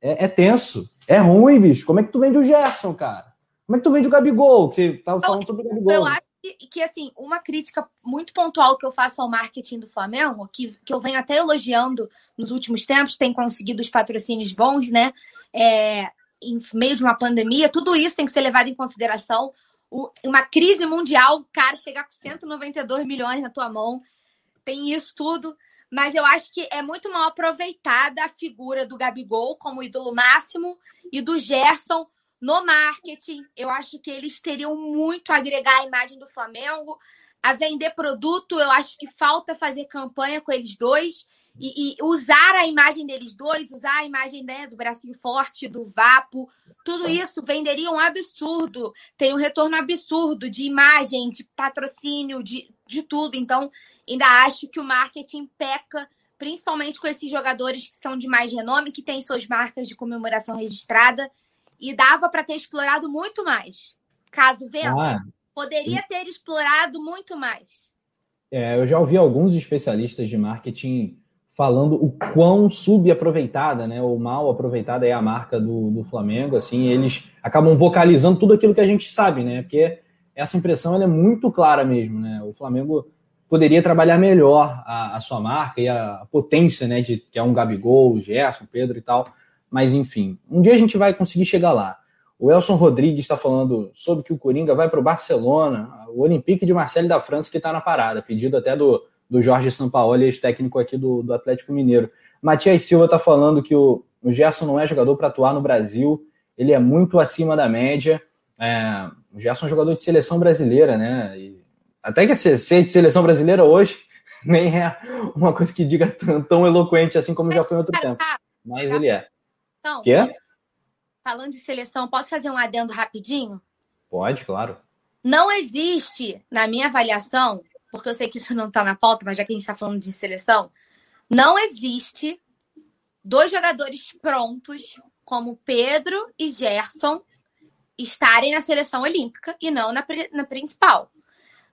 é, é, tenso. É ruim, bicho. Como é que tu vende o Gerson, cara? Como é que tu vende o Gabigol? Que você tava falando sobre o Gabigol. Eu acho que, que, assim, uma crítica muito pontual que eu faço ao marketing do Flamengo, que, que eu venho até elogiando nos últimos tempos, tem conseguido os patrocínios bons, né? É, em meio de uma pandemia, tudo isso tem que ser levado em consideração. O, uma crise mundial, cara, chegar com 192 milhões na tua mão, tem isso tudo. Mas eu acho que é muito mal aproveitada a figura do Gabigol como ídolo máximo e do Gerson no marketing. Eu acho que eles teriam muito a agregar a imagem do Flamengo, a vender produto. Eu acho que falta fazer campanha com eles dois e, e usar a imagem deles dois, usar a imagem né, do Brasil Forte, do Vapo. Tudo isso venderia um absurdo. Tem um retorno absurdo de imagem, de patrocínio, de, de tudo. Então, ainda acho que o marketing peca principalmente com esses jogadores que são de mais renome, que têm suas marcas de comemoração registrada e dava para ter explorado muito mais. Caso vendo, ah, poderia ter explorado muito mais. É, eu já ouvi alguns especialistas de marketing falando o quão subaproveitada, né, ou mal aproveitada é a marca do, do Flamengo. Assim, eles acabam vocalizando tudo aquilo que a gente sabe, né? Porque essa impressão é muito clara mesmo, né? O Flamengo poderia trabalhar melhor a, a sua marca e a, a, potência, né, de que é um Gabigol, Gerson, Pedro e tal mas enfim, um dia a gente vai conseguir chegar lá. O Elson Rodrigues está falando sobre que o Coringa vai para o Barcelona, o Olympique de Marseille da França que está na parada, pedido até do, do Jorge Sampaoli, ex-técnico aqui do, do Atlético Mineiro. Matias Silva está falando que o, o Gerson não é jogador para atuar no Brasil, ele é muito acima da média. É, o Gerson é um jogador de seleção brasileira, né? E até que ser, ser de seleção brasileira hoje (laughs) nem é uma coisa que diga tão, tão eloquente assim como já foi em outro tempo. Mas ele é. Então, que? Posso, falando de seleção, posso fazer um adendo rapidinho? Pode, claro. Não existe, na minha avaliação, porque eu sei que isso não está na pauta, mas já que a gente está falando de seleção, não existe dois jogadores prontos como Pedro e Gerson estarem na seleção olímpica e não na, na principal.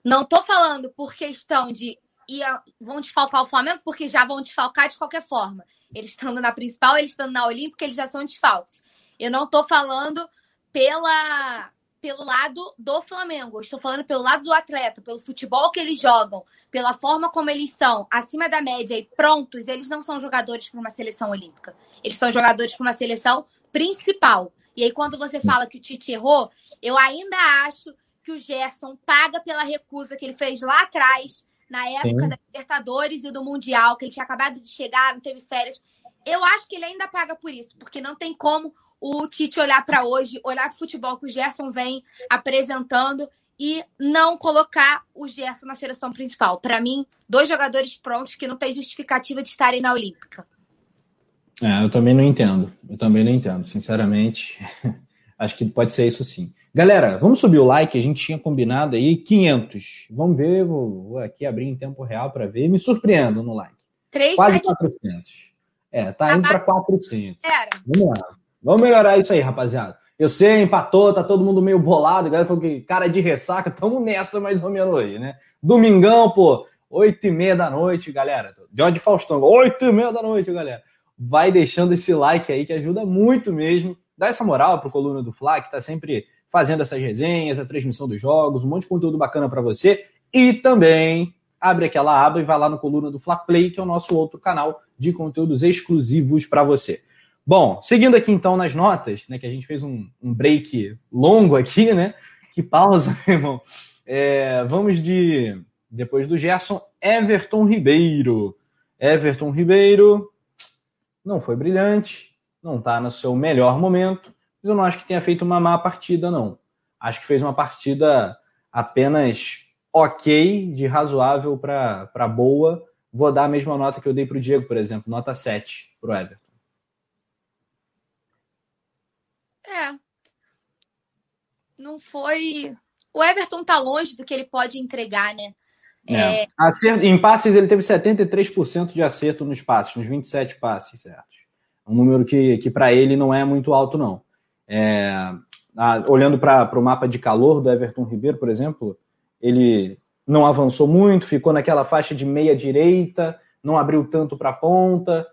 Não estou falando por questão de ia, vão desfalcar o Flamengo, porque já vão desfalcar de qualquer forma. Eles estando na principal, eles estando na Olímpica, eles já são desfalques. Eu não estou falando pela, pelo lado do Flamengo, estou falando pelo lado do atleta, pelo futebol que eles jogam, pela forma como eles são acima da média e prontos, eles não são jogadores para uma seleção olímpica. Eles são jogadores para uma seleção principal. E aí, quando você fala que o Tite errou, eu ainda acho que o Gerson paga pela recusa que ele fez lá atrás na época Sim. da Libertadores e do Mundial, que ele tinha acabado de chegar, não teve férias. Eu acho que ele ainda paga por isso, porque não tem como o Tite olhar para hoje, olhar para o futebol que o Gerson vem apresentando e não colocar o Gerson na seleção principal. Para mim, dois jogadores prontos que não tem justificativa de estarem na Olímpica. É, eu também não entendo. Eu também não entendo, sinceramente. (laughs) acho que pode ser isso sim. Galera, vamos subir o like, a gente tinha combinado aí 500. Vamos ver, vou, vou aqui abrir em tempo real para ver. Me surpreendo no like. 3, Quase 7... 400. É, tá indo para 400. Era. Vamos lá. Vamos melhorar isso aí, rapaziada. Eu sei, empatou, tá todo mundo meio bolado. A galera falou que cara de ressaca, tamo nessa mais ou menos aí, né? Domingão, pô, 8 e meia da noite, galera. Jorge Faustão, 8 e meia da noite, galera. Vai deixando esse like aí que ajuda muito mesmo. Dá essa moral pro Coluna do Fla, que tá sempre fazendo essas resenhas, a transmissão dos jogos, um monte de conteúdo bacana para você. E também abre aquela aba e vai lá no Coluna do Fla Play, que é o nosso outro canal de conteúdos exclusivos para você. Bom, seguindo aqui então nas notas, né, que a gente fez um, um break longo aqui, né? Que pausa, (laughs) meu irmão. É, vamos de, depois do Gerson, Everton Ribeiro. Everton Ribeiro não foi brilhante, não está no seu melhor momento, mas eu não acho que tenha feito uma má partida, não. Acho que fez uma partida apenas ok, de razoável para boa. Vou dar a mesma nota que eu dei para o Diego, por exemplo, nota 7 para o Everton. É. Não foi. O Everton tá longe do que ele pode entregar, né? É. É... Acerto, em passes, ele teve 73% de acerto nos passes, nos 27 passes certos. Um número que, que para ele não é muito alto, não. É, a, olhando para o mapa de calor do Everton Ribeiro, por exemplo, ele não avançou muito, ficou naquela faixa de meia direita, não abriu tanto para a ponta.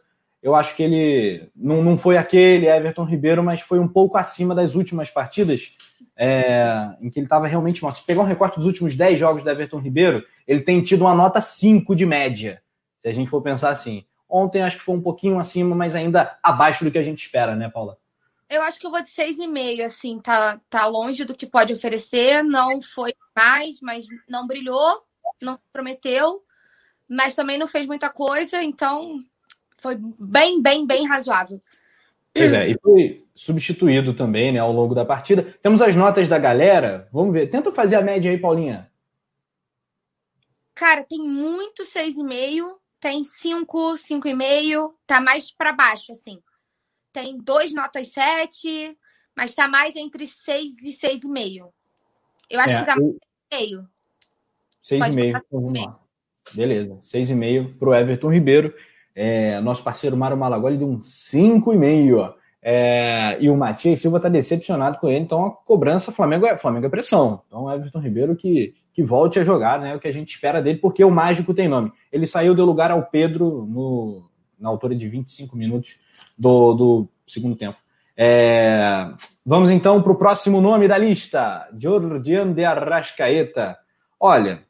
Eu acho que ele não, não foi aquele Everton Ribeiro, mas foi um pouco acima das últimas partidas, é, em que ele estava realmente mal. Se pegar um recorte dos últimos 10 jogos do Everton Ribeiro, ele tem tido uma nota 5 de média, se a gente for pensar assim. Ontem acho que foi um pouquinho acima, mas ainda abaixo do que a gente espera, né, Paula? Eu acho que eu vou de 6,5, assim, tá, tá longe do que pode oferecer, não foi mais, mas não brilhou, não prometeu, mas também não fez muita coisa, então foi bem, bem, bem razoável. Pois é, e foi substituído também, né, ao longo da partida. Temos as notas da galera, vamos ver. Tenta fazer a média aí, Paulinha. Cara, tem muito 6,5, tem 5, 5,5, tá mais para baixo, assim. Tem dois notas 7, mas tá mais entre 6 e 6,5. Eu acho é, que tá eu... meio. 6,5, então vamos lá. Beleza, 6,5 pro Everton Ribeiro. É, nosso parceiro Mário Malagoli deu um 5,5. É, e o Matias Silva está decepcionado com ele, então a cobrança Flamengo é Flamengo é pressão. Então Everton Ribeiro que, que volte a jogar, né? O que a gente espera dele, porque o mágico tem nome. Ele saiu, deu lugar ao Pedro no, na altura de 25 minutos do, do segundo tempo. É, vamos então para o próximo nome da lista: Jordian de Arrascaeta. Olha,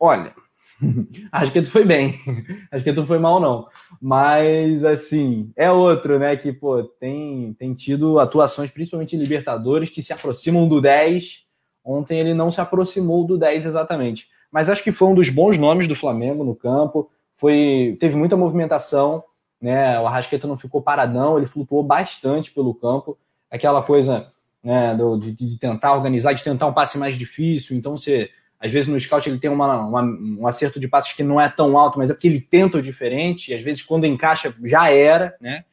olha, (laughs) Acho que tu foi bem. (laughs) Acho que tu foi mal, não. Mas, assim, é outro, né? Que, pô, tem, tem tido atuações, principalmente em Libertadores, que se aproximam do 10. Ontem ele não se aproximou do 10 exatamente. Mas acho que foi um dos bons nomes do Flamengo no campo. Foi, teve muita movimentação, né? O Arrascaeta não ficou paradão, ele flutuou bastante pelo campo. Aquela coisa né, do, de, de tentar organizar, de tentar um passe mais difícil. Então, você às vezes no scout ele tem uma, uma, um acerto de passes que não é tão alto, mas é porque ele tenta o diferente, e às vezes quando encaixa já era, né?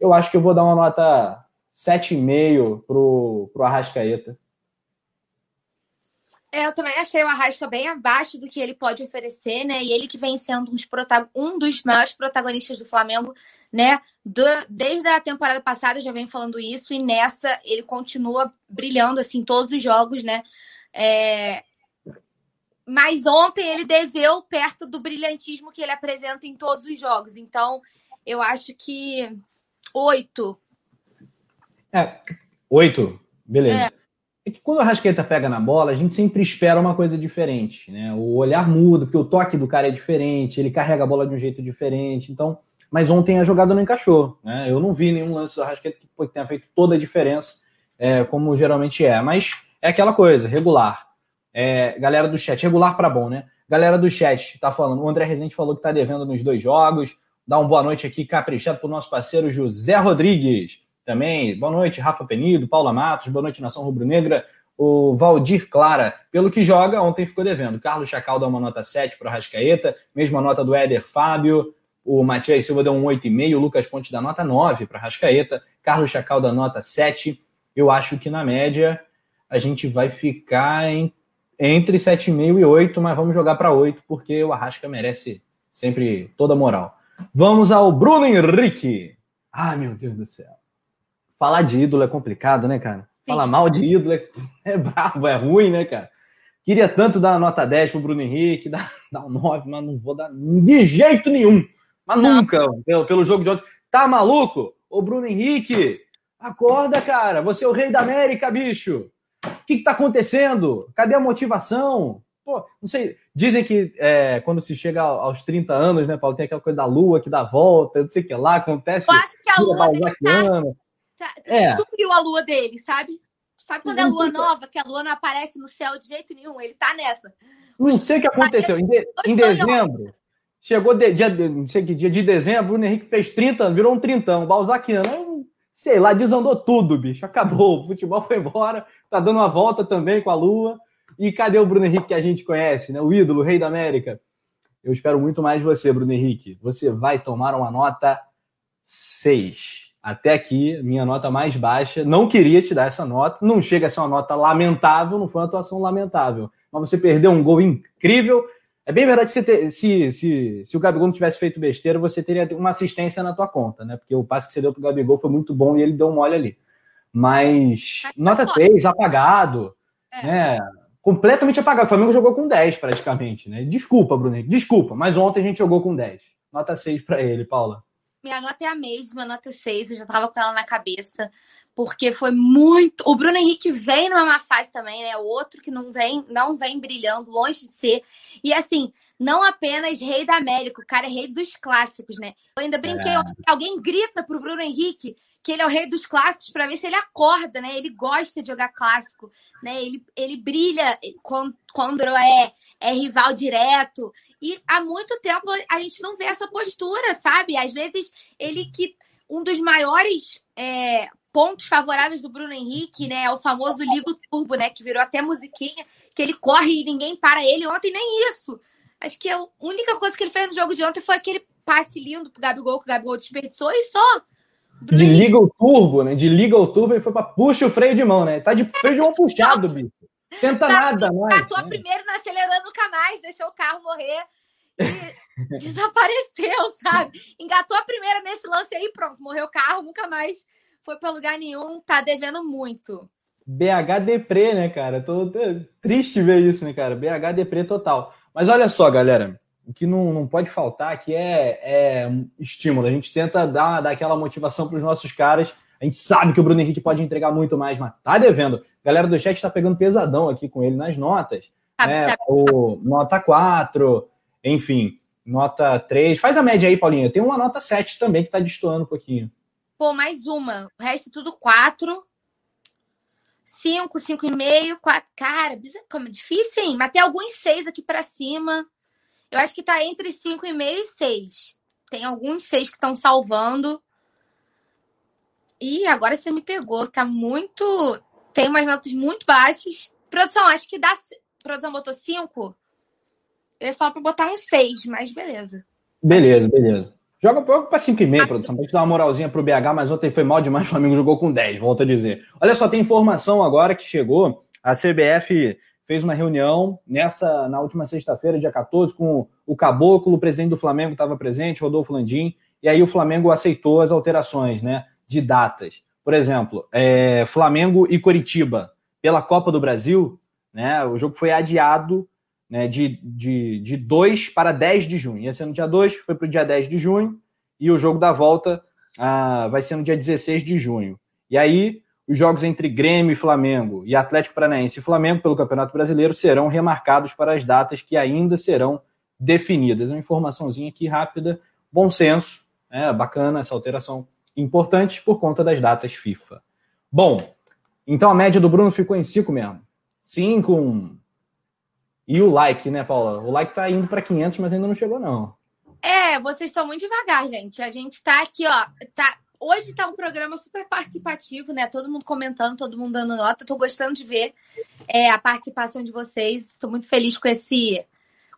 Eu acho que eu vou dar uma nota 7,5 pro, pro Arrascaeta. É, eu também achei o Arrasca bem abaixo do que ele pode oferecer, né? E ele que vem sendo um dos maiores protagonistas do Flamengo, né? Do, desde a temporada passada já vem falando isso, e nessa ele continua brilhando assim todos os jogos, né? É, mas ontem ele deveu perto do brilhantismo que ele apresenta em todos os jogos. Então, eu acho que oito. É, oito, beleza. É. é. que quando o Rasqueta pega na bola, a gente sempre espera uma coisa diferente, né? O olhar muda, porque o toque do cara é diferente, ele carrega a bola de um jeito diferente. Então, mas ontem a jogada não encaixou, né? Eu não vi nenhum lance do Rasqueta que tenha feito toda a diferença, é, como geralmente é. Mas é aquela coisa, regular. É, galera do chat, regular para bom, né? Galera do chat tá falando, o André Rezende falou que tá devendo nos dois jogos. Dá uma boa noite aqui, caprichado pro nosso parceiro José Rodrigues. Também, boa noite, Rafa Penido, Paula Matos, boa noite, Nação Rubro-Negra. O Valdir Clara, pelo que joga, ontem ficou devendo. Carlos Chacal dá uma nota 7 para o Rascaeta, mesma nota do Éder Fábio. O Matias Silva deu um 8,5, o Lucas Ponte dá nota 9 para Rascaeta, Carlos Chacal dá nota 7. Eu acho que na média a gente vai ficar em entre 7,5 e 8, mas vamos jogar para 8, porque o Arrasca merece sempre toda a moral. Vamos ao Bruno Henrique. Ai, meu Deus do céu. Falar de ídolo é complicado, né, cara? Sim. Falar mal de ídolo é, (laughs) é bravo, é ruim, né, cara? Queria tanto dar uma nota 10 pro Bruno Henrique, (laughs) dar, dar um 9, mas não vou dar de jeito nenhum. Mas não. nunca, pelo, pelo jogo de ontem. Tá maluco? Ô, Bruno Henrique, acorda, cara. Você é o rei da América, bicho. O que está acontecendo? Cadê a motivação? Pô, não sei. Dizem que é, quando se chega aos 30 anos, né, Paulo, tem aquela coisa da lua que dá volta, não sei o que lá, acontece. Eu acho que a lua dele tá, tá, é. subiu a lua dele, sabe? Sabe quando é lua nova, que a lua não aparece no céu de jeito nenhum? Ele tá nessa. Não sei o que aconteceu. Em, de, em dezembro, chegou de, dia, não sei que dia de dezembro, o Henrique fez 30 virou um trintão. Balzaquiano. Sei lá, desandou tudo, bicho. Acabou. O futebol foi embora, tá dando uma volta também com a Lua. E cadê o Bruno Henrique que a gente conhece, né? O ídolo, o rei da América. Eu espero muito mais de você, Bruno Henrique. Você vai tomar uma nota 6. Até aqui, minha nota mais baixa. Não queria te dar essa nota. Não chega a ser uma nota lamentável, não foi uma atuação lamentável. Mas você perdeu um gol incrível. É bem verdade que se, se, se, se o Gabigol não tivesse feito besteira, você teria uma assistência na tua conta, né? Porque o passe que você deu pro Gabigol foi muito bom e ele deu um mole ali. Mas nota 3, apagado. É. Né? completamente apagado. O Flamengo jogou com 10 praticamente, né? Desculpa, Bruno, desculpa, mas ontem a gente jogou com 10. Nota 6 para ele, Paula. Minha nota é a mesma, nota 6, eu já tava com ela na cabeça, porque foi muito. O Bruno Henrique vem numa má fase também, né? O outro que não vem, não vem brilhando, longe de ser. E assim, não apenas rei da América, o cara é rei dos clássicos, né? Eu ainda brinquei, é. alguém grita pro Bruno Henrique que ele é o rei dos clássicos para ver se ele acorda, né? Ele gosta de jogar clássico, né? Ele, ele brilha quando, quando é, é rival direto. E há muito tempo a gente não vê essa postura, sabe? Às vezes ele que um dos maiores é, pontos favoráveis do Bruno Henrique, né, é o famoso Ligo Turbo, né, que virou até musiquinha, que ele corre e ninguém para ele. Ontem nem isso. Acho que a única coisa que ele fez no jogo de ontem foi aquele passe lindo pro Gabigol, que o Gabigol desperdiçou e só. De liga o turbo, né? De liga o turbo e foi pra puxa o freio de mão, né? Tá de (laughs) freio de mão puxado, bicho. Tenta tá, nada mais. Engatou né? primeiro, não acelerando nunca mais, deixou o carro morrer e (laughs) desapareceu, sabe? Engatou a primeira nesse lance aí, pronto, morreu o carro, nunca mais foi pra lugar nenhum, tá devendo muito. BH Deprê, né, cara? Tô, triste ver isso, né, cara? BH Deprê total. Mas olha só, galera o que não, não pode faltar aqui é, é estímulo. A gente tenta dar, dar aquela motivação para os nossos caras. A gente sabe que o Bruno Henrique pode entregar muito mais, mas tá devendo. A galera do chat está pegando pesadão aqui com ele nas notas. Ah, né? Tá. O, nota 4, enfim, nota 3. Faz a média aí, Paulinha. Tem uma nota 7 também que está destoando um pouquinho. Pô, mais uma. O resto tudo 4. 5, 5,5, 4. Cara, como é difícil, hein? Mas tem alguns 6 aqui para cima. Eu acho que tá entre 5,5 e 6. Tem alguns 6 que estão salvando. E agora você me pegou. Tá muito. Tem umas notas muito baixas. Produção, acho que dá. Produção botou 5. Eu ia falar pra botar um 6, mas beleza. Beleza, que... beleza. Joga pouco para 5,5, ah, produção, pra gente dar uma moralzinha pro BH, mas ontem foi mal demais, o Flamengo jogou com 10, volto a dizer. Olha só, tem informação agora que chegou. A CBF fez uma reunião nessa na última sexta-feira, dia 14, com o Caboclo, o presidente do Flamengo estava presente, Rodolfo Landim, e aí o Flamengo aceitou as alterações né, de datas. Por exemplo, é, Flamengo e Coritiba, pela Copa do Brasil, né, o jogo foi adiado né, de, de, de 2 para 10 de junho. Ia ser no dia 2, foi para o dia 10 de junho, e o jogo da volta ah, vai ser no dia 16 de junho. E aí os jogos entre Grêmio e Flamengo e Atlético Paranaense e Flamengo pelo Campeonato Brasileiro serão remarcados para as datas que ainda serão definidas. Uma informaçãozinha aqui rápida, bom senso, é bacana essa alteração importante por conta das datas FIFA. Bom, então a média do Bruno ficou em 5 mesmo. 5. E o like, né, Paula? O like tá indo para 500, mas ainda não chegou não. É, vocês estão muito devagar, gente. A gente tá aqui, ó, tá Hoje tá um programa super participativo, né? Todo mundo comentando, todo mundo dando nota. Tô gostando de ver é, a participação de vocês. Estou muito feliz com esse,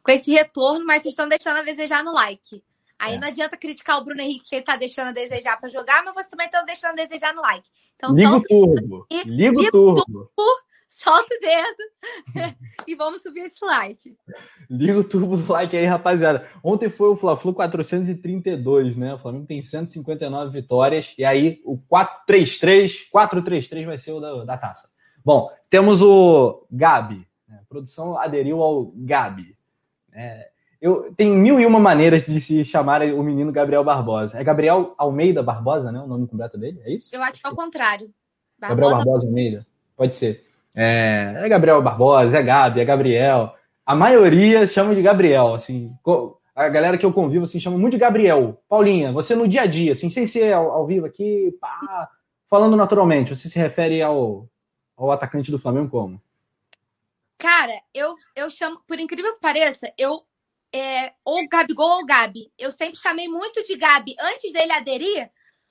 com esse retorno, mas vocês estão deixando a desejar no like. Aí é. não adianta criticar o Bruno Henrique que ele tá deixando a desejar para jogar, mas você também tá deixando a desejar no like. Então, Liga o turbo. Liga o turbo. turbo solta o dedo (laughs) e vamos subir esse like. Liga o turbo do like aí, rapaziada. Ontem foi o Fla-Flu 432, né? O Flamengo tem 159 vitórias. E aí o 433, 433 vai ser o da, da taça. Bom, temos o Gabi. Né? A produção aderiu ao Gabi. É, eu, tem mil e uma maneiras de se chamar o menino Gabriel Barbosa. É Gabriel Almeida Barbosa, né? O nome completo dele? É isso? Eu acho que é o contrário. Barbosa... Gabriel Barbosa Almeida. Pode ser. É, é Gabriel Barbosa, é Gabi, é Gabriel. A maioria chama de Gabriel, assim. A galera que eu convivo, assim, chama muito de Gabriel. Paulinha, você no dia a dia, assim, sem ser ao, ao vivo aqui, pá, falando naturalmente, você se refere ao, ao atacante do Flamengo como? Cara, eu, eu chamo, por incrível que pareça, eu é, ou Gabigol ou Gabi. Eu sempre chamei muito de Gabi antes dele aderir,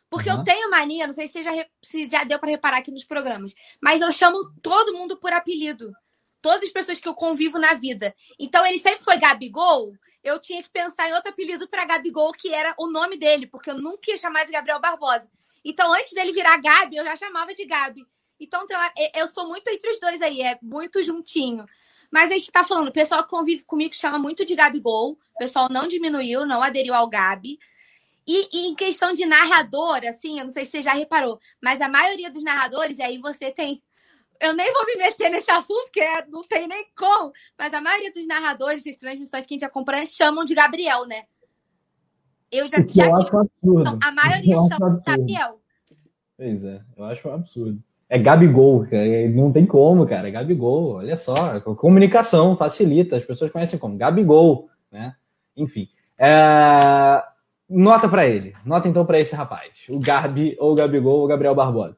Porque uhum. eu tenho mania, não sei se já, se já deu para reparar aqui nos programas, mas eu chamo todo mundo por apelido. Todas as pessoas que eu convivo na vida. Então ele sempre foi Gabigol, eu tinha que pensar em outro apelido para Gabigol, que era o nome dele, porque eu nunca ia chamar de Gabriel Barbosa. Então, antes dele virar Gabi, eu já chamava de Gabi. Então, eu sou muito entre os dois aí, é muito juntinho. Mas a gente tá falando, o pessoal que convive comigo chama muito de Gabigol, o pessoal não diminuiu, não aderiu ao Gabi. E, e, em questão de narrador, assim, eu não sei se você já reparou, mas a maioria dos narradores, aí você tem. Eu nem vou me meter nesse assunto, porque não tem nem como, mas a maioria dos narradores de transmissões que a gente acompanha chamam de Gabriel, né? Eu já, já eu tive... Então, a maioria chama de Gabriel. Pois é, eu acho um absurdo. É Gabigol, cara. não tem como, cara. É Gabigol, olha só. Comunicação facilita, as pessoas conhecem como Gabigol, né? Enfim. É... Nota para ele. Nota então para esse rapaz. O Gabi, ou o Gabigol, ou o Gabriel Barbosa.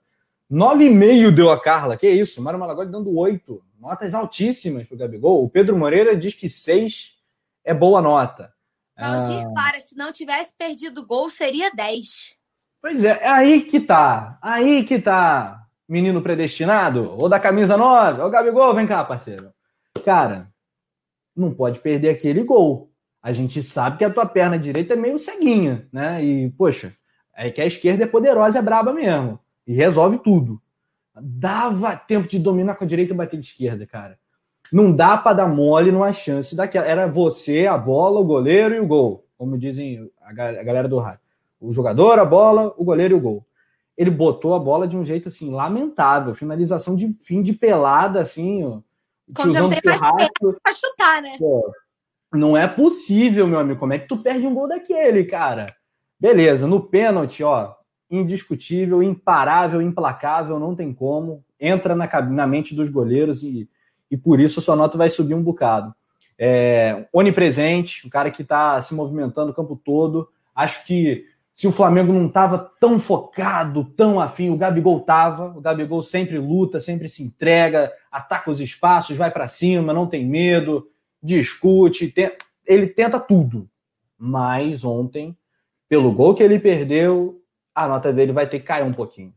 9,5 deu a Carla. Que isso? Mário Malagoli dando 8. Notas altíssimas pro Gabigol. O Pedro Moreira diz que 6 é boa nota. Valdir, ah... para. Se não tivesse perdido o gol, seria 10. Pois é, é aí que tá. Aí que tá, menino predestinado. Ou da camisa 9. Ô, Gabigol, vem cá, parceiro. Cara, não pode perder aquele gol. A gente sabe que a tua perna direita é meio ceguinha, né? E, poxa, é que a esquerda é poderosa, é braba mesmo. E resolve tudo. Dava tempo de dominar com a direita e bater de esquerda, cara. Não dá para dar mole numa chance daquela. Era você, a bola, o goleiro e o gol. Como dizem a galera do rádio. O jogador, a bola, o goleiro e o gol. Ele botou a bola de um jeito assim, lamentável. Finalização de fim de pelada, assim, ó. Quando não tem mais pra chutar, né? Pô, não é possível, meu amigo. Como é que tu perde um gol daquele, cara? Beleza, no pênalti, ó, indiscutível, imparável, implacável, não tem como. Entra na, na mente dos goleiros e e por isso a sua nota vai subir um bocado. É, onipresente, um cara que está se movimentando o campo todo. Acho que se o Flamengo não estava tão focado, tão afim, o Gabigol estava. O Gabigol sempre luta, sempre se entrega, ataca os espaços, vai para cima, não tem medo, discute, tem... ele tenta tudo. Mas ontem, pelo gol que ele perdeu, a nota dele vai ter que cair um pouquinho.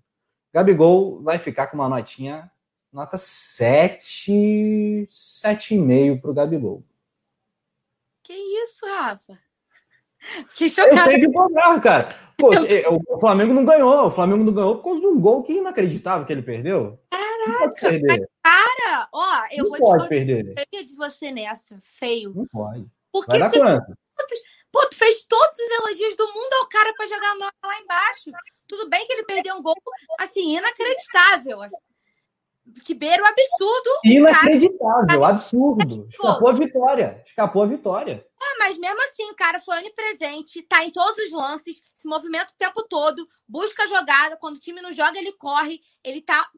Gabigol vai ficar com uma notinha nota 7, 7,5 para o Gabigol. Que isso, Rafa? (laughs) Fiquei chocado. Eu que cobrar, cara. Pô, eu... O Flamengo não ganhou. O Flamengo não ganhou por causa de um gol que inacreditável que ele perdeu. Caraca, cara, ó, eu não vou pode te perder. de você nessa, feio. Não pode. Porque Vai quanto? Pô, tu fez todos os elogios do mundo ao cara para jogar lá embaixo. Tudo bem que ele perdeu um gol, assim, inacreditável que beira o absurdo. Inacreditável, cara... absurdo. Escapou a vitória. Escapou a vitória. É, mas mesmo assim, o cara foi onipresente, tá em todos os lances, se movimenta o tempo todo, busca a jogada. Quando o time não joga, ele corre, ele tá.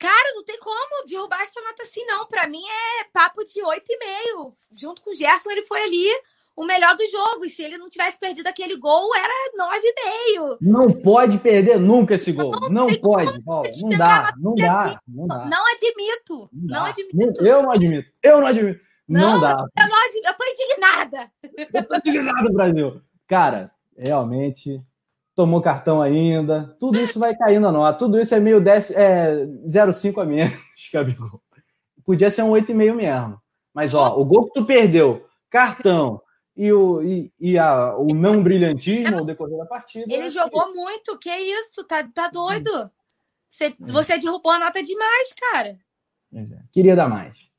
Cara, não tem como derrubar essa nota assim, não. Para mim é papo de 8,5. Junto com o Gerson, ele foi ali o melhor do jogo. E se ele não tivesse perdido aquele gol, era 9,5. Não pode perder nunca esse gol. Não, não pode, Paulo. Não dá, não dá, assim. não dá. Não admito. Não, não admito. Eu não admito. Eu não admito. Não, não dá. Eu, não admito. eu tô indignada. Eu tô indignado, Brasil. Cara, realmente tomou cartão ainda. Tudo isso vai caindo a nota. Tudo isso é meio 10, é 0,5 a menos, (laughs) Gabigol. Podia ser um 8,5 mesmo. Mas, ó, o gol que tu perdeu, cartão, e o, e, e a, o não brilhantismo ao decorrer da partida. Ele jogou que... muito, que isso? Tá, tá doido? Você, é. você derrubou a nota demais, cara. É. Queria dar mais.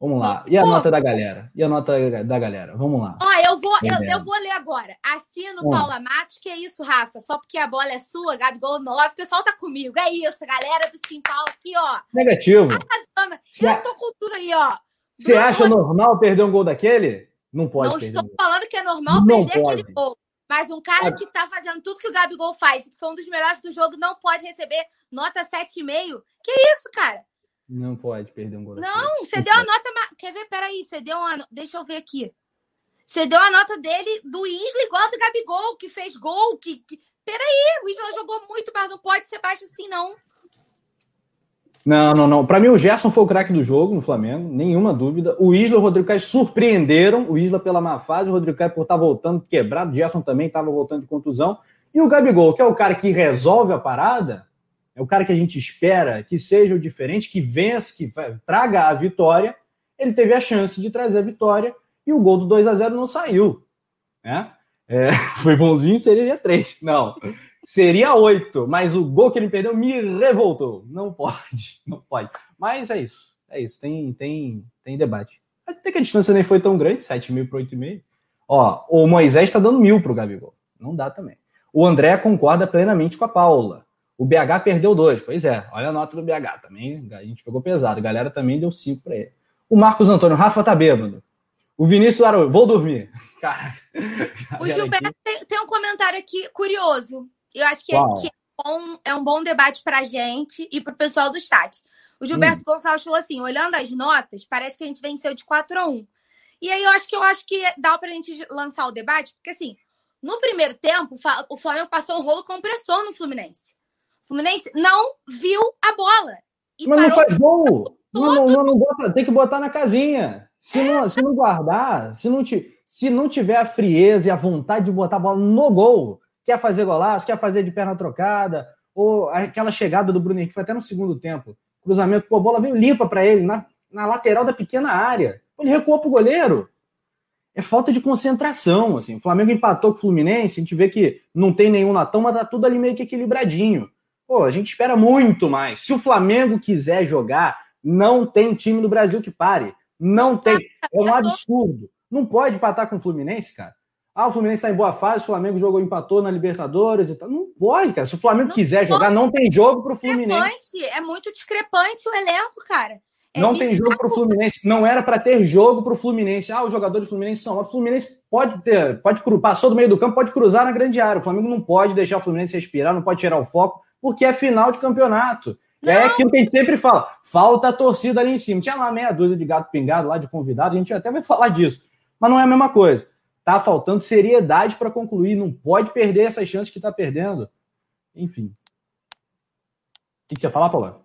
Vamos lá. E a Pô. nota da galera? E a nota da galera? Vamos lá. Ó, eu vou, eu, eu, vou ler agora. Assino. Paula Matos, que é isso, Rafa? Só porque a bola é sua, Gabigol 9, o pessoal tá comigo. É isso, galera do Tim Paulo aqui, ó. Negativo. Eu tô com tudo aí, ó. Você acha normal perder um gol daquele? Não pode Não estou falando que é normal não perder pode. aquele gol. Mas um cara que está fazendo tudo que o Gabigol faz, que foi um dos melhores do jogo, não pode receber nota 7,5. Que isso, cara? Não pode perder um gol. Não, você deu a nota. Quer ver? Peraí, você deu uma. Deixa eu ver aqui. Você deu a nota dele do Isla igual do Gabigol, que fez gol. Que, que... Peraí, o Isla jogou muito, mas não pode ser baixo assim, não. Não, não, não. Para mim, o Gerson foi o craque do jogo no Flamengo, nenhuma dúvida. O Isla e o Rodrigo Caio surpreenderam. O Isla pela má fase, o Rodrigo Caio por estar tá voltando quebrado. O Gerson também estava voltando de contusão. E o Gabigol, que é o cara que resolve a parada, é o cara que a gente espera que seja o diferente, que vença, que traga a vitória. Ele teve a chance de trazer a vitória e o gol do 2 a 0 não saiu. Né? É, (laughs) foi bonzinho, seria 3. Não, seria 8. Mas o gol que ele perdeu me revoltou. Não pode, (laughs) não pode. Mas é isso. É isso. Tem, tem, tem debate. Até que a distância nem foi tão grande, 7 mil para 8,5. Ó, o Moisés está dando mil para o Gabigol. Não dá também. O André concorda plenamente com a Paula. O BH perdeu dois. Pois é, olha a nota do BH também. A gente pegou pesado. A galera também deu cinco para ele. O Marcos Antônio, Rafa tá bêbado. O Vinícius Araújo, vou dormir. (laughs) Cara, o Gilberto tem, tem, um comentário aqui curioso. Eu acho que, é, que é, bom, é, um bom debate para a gente e para o pessoal do chat. O Gilberto hum. Gonçalves falou assim: olhando as notas, parece que a gente venceu de 4 a 1 E aí eu acho que eu acho que dá para a gente lançar o debate, porque assim, no primeiro tempo, o Flamengo passou um rolo compressor no Fluminense. O Fluminense não viu a bola. Mas não faz gol! Não, não, não, bota, tem que botar na casinha. Se, é. não, se não guardar, se não, te, se não tiver a frieza e a vontade de botar a bola no gol, quer fazer golaço, quer fazer de perna trocada, ou aquela chegada do Bruno Henrique foi até no segundo tempo. Cruzamento, pô, a bola veio limpa para ele, na, na lateral da pequena área. Ele recuou pro goleiro. É falta de concentração, assim. O Flamengo empatou com o Fluminense, a gente vê que não tem nenhum natão, mas tá tudo ali meio que equilibradinho. Pô, a gente espera muito mais. Se o Flamengo quiser jogar, não tem time no Brasil que pare. Não tem. É um absurdo. Não pode empatar com o Fluminense, cara. Ah, o Fluminense está em boa fase, o Flamengo jogou, empatou na Libertadores e tal. Não pode, cara. Se o Flamengo não quiser pode. jogar, não tem jogo para o Fluminense. É muito discrepante o elenco, cara. É não bizarro. tem jogo para o Fluminense. Não era para ter jogo para o Fluminense. Ah, os jogadores do Fluminense são. O Fluminense pode ter, pode passou do meio do campo, pode cruzar na grande área. O Flamengo não pode deixar o Fluminense respirar, não pode tirar o foco, porque é final de campeonato. É não. É aquilo que a gente sempre fala. Falta a torcida ali em cima. Tinha lá meia dúzia de gato pingado lá de convidado, a gente até vai falar disso. Mas não é a mesma coisa. Tá faltando seriedade para concluir. Não pode perder essas chances que está perdendo. Enfim. O que você ia falar, Paula?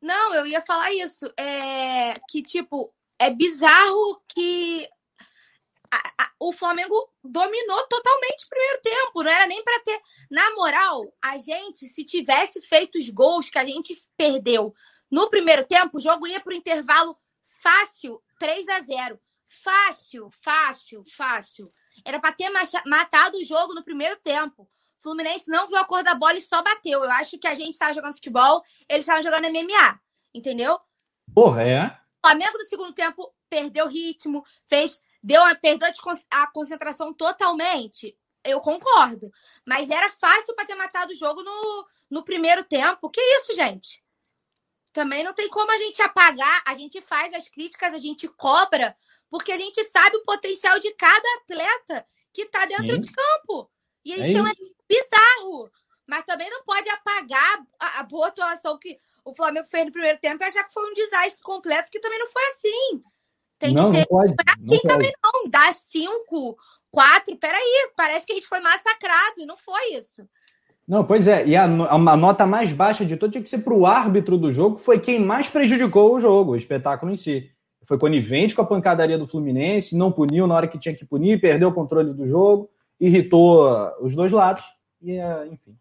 Não, eu ia falar isso. É que, tipo, é bizarro que o Flamengo dominou totalmente o primeiro tempo. Não era nem para ter. Na moral, a gente, se tivesse feito os gols que a gente perdeu no primeiro tempo, o jogo ia para o intervalo fácil 3 a 0 Fácil, fácil, fácil. Era para ter matado o jogo no primeiro tempo. O Fluminense não viu a cor da bola e só bateu. Eu acho que a gente estava jogando futebol, eles estavam jogando MMA. Entendeu? Porra, é? O Flamengo do segundo tempo perdeu ritmo, fez deu uma, perdeu a concentração totalmente. Eu concordo. Mas era fácil para ter matado o jogo no, no primeiro tempo. Que isso, gente? Também não tem como a gente apagar. A gente faz as críticas, a gente cobra, porque a gente sabe o potencial de cada atleta que está dentro Sim. de campo. E é isso é bizarro. Mas também não pode apagar a, a boa atuação que o Flamengo fez no primeiro tempo e achar que foi um desastre completo, que também não foi assim. Tem não, que ter. Não pode, não assim também não. Dá cinco, quatro. Peraí, parece que a gente foi massacrado e não foi isso. Não, pois é. E a, a nota mais baixa de todo tinha que ser para o árbitro do jogo, foi quem mais prejudicou o jogo, o espetáculo em si. Foi conivente com a pancadaria do Fluminense, não puniu na hora que tinha que punir, perdeu o controle do jogo, irritou os dois lados. E, enfim.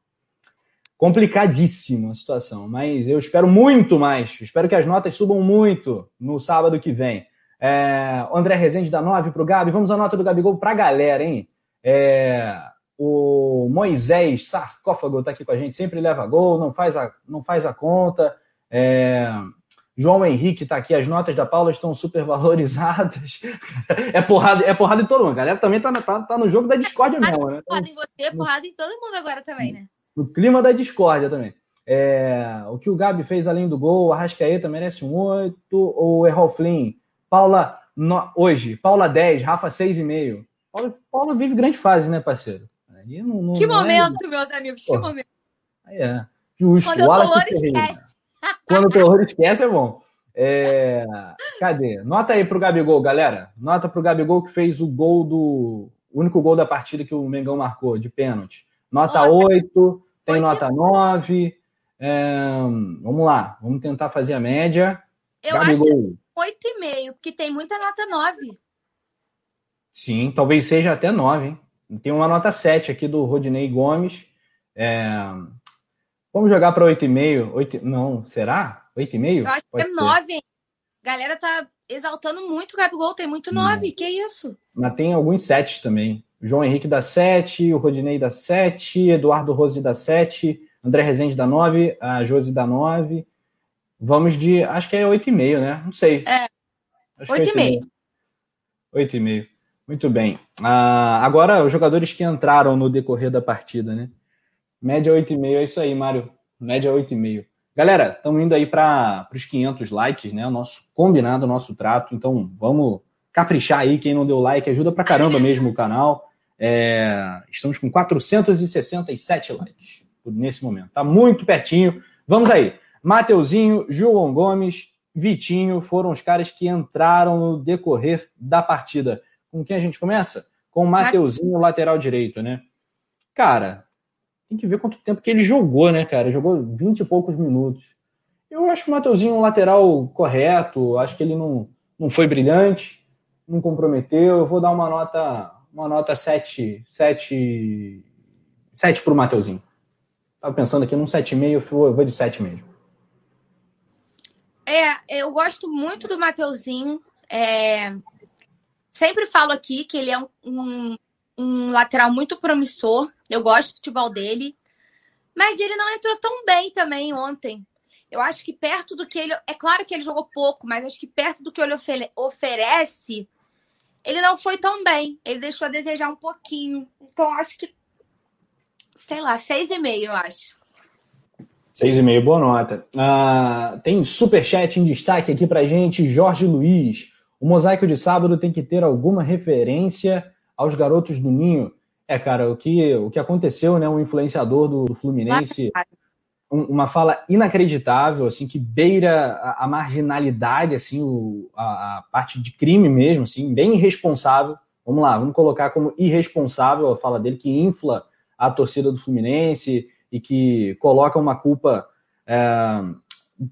Complicadíssima a situação, mas eu espero muito mais. Espero que as notas subam muito no sábado que vem. É, o André Rezende dá 9 para o Gabi. Vamos à nota do Gabigol para a galera, hein? É, o Moisés Sarcófago está aqui com a gente, sempre leva gol, não faz a, não faz a conta. É, João Henrique está aqui, as notas da Paula estão super valorizadas. (laughs) é porrada, é porrada em todo mundo. A galera também está tá, tá no jogo da discórdia mesmo, né? Porrada em você, porrada em todo mundo agora também, né? No clima da discórdia também. É, o que o Gabi fez além do gol, o Arrascaeta merece um 8, o Errol Flynn Paula, no, hoje, Paula 10, Rafa 6,5. Paula, Paula vive grande fase, né, parceiro? Não, não, que não é momento, é... meus amigos, que Pô, momento. É, justo. Quando o terror esquece. Quando o terror esquece é bom. É... Cadê? Nota aí pro Gabigol, galera. Nota pro Gabigol que fez o gol do. O único gol da partida que o Mengão marcou, de pênalti. Nota Nossa. 8, tem 8. nota 9. É... Vamos lá, vamos tentar fazer a média. Eu Gabigol. acho 8,5, porque tem muita nota 9. Sim, talvez seja até 9, hein? Tem uma nota 7 aqui do Rodinei Gomes. É... Vamos jogar para 8,5? 8... Não, será? 8,5? Eu acho Pode que é 9, hein? Galera tá exaltando muito o Gabigol, tem muito 9, hum. que isso? Mas tem alguns 7 também. João Henrique dá 7, o Rodinei dá 7, Eduardo Rose dá 7, André Rezende dá 9, a Josi dá 9. Vamos de. Acho que é 8,5, né? Não sei. É. 8,5. 8,5. Muito bem. Ah, agora, os jogadores que entraram no decorrer da partida, né? Média 8,5, é isso aí, Mário. Média 8,5. Galera, estamos indo aí para os 500 likes, né? O nosso combinado, o nosso trato. Então, vamos caprichar aí. Quem não deu like, ajuda pra caramba mesmo o canal. É, estamos com 467 likes nesse momento. Tá muito pertinho. Vamos aí. Mateuzinho, João Gomes, Vitinho foram os caras que entraram no decorrer da partida. Com quem a gente começa? Com o Mateuzinho, lateral direito, né? Cara, tem que ver quanto tempo que ele jogou, né, cara? Jogou 20 e poucos minutos. Eu acho que o Mateuzinho um lateral correto, acho que ele não, não foi brilhante, não comprometeu. Eu vou dar uma nota, uma nota 7, 7, 7 para o Mateuzinho. Tava pensando aqui num 7,5, eu vou de 7 mesmo. É, eu gosto muito do Mateuzinho. É... Sempre falo aqui que ele é um, um, um, lateral muito promissor. Eu gosto do futebol dele. Mas ele não entrou tão bem também ontem. Eu acho que perto do que ele. É claro que ele jogou pouco, mas acho que perto do que ele oferece, ele não foi tão bem. Ele deixou a desejar um pouquinho. Então acho que. Sei lá, seis e meio, eu acho. Seis e meio, boa nota. Ah, tem superchat em destaque aqui pra gente, Jorge Luiz. O mosaico de sábado tem que ter alguma referência aos garotos do Ninho. É, cara, o que, o que aconteceu, né? Um influenciador do, do Fluminense, um, uma fala inacreditável, assim, que beira a, a marginalidade, assim, o, a, a, parte de crime mesmo, assim, bem irresponsável. Vamos lá, vamos colocar como irresponsável a fala dele, que infla a torcida do Fluminense, e que coloca uma culpa é,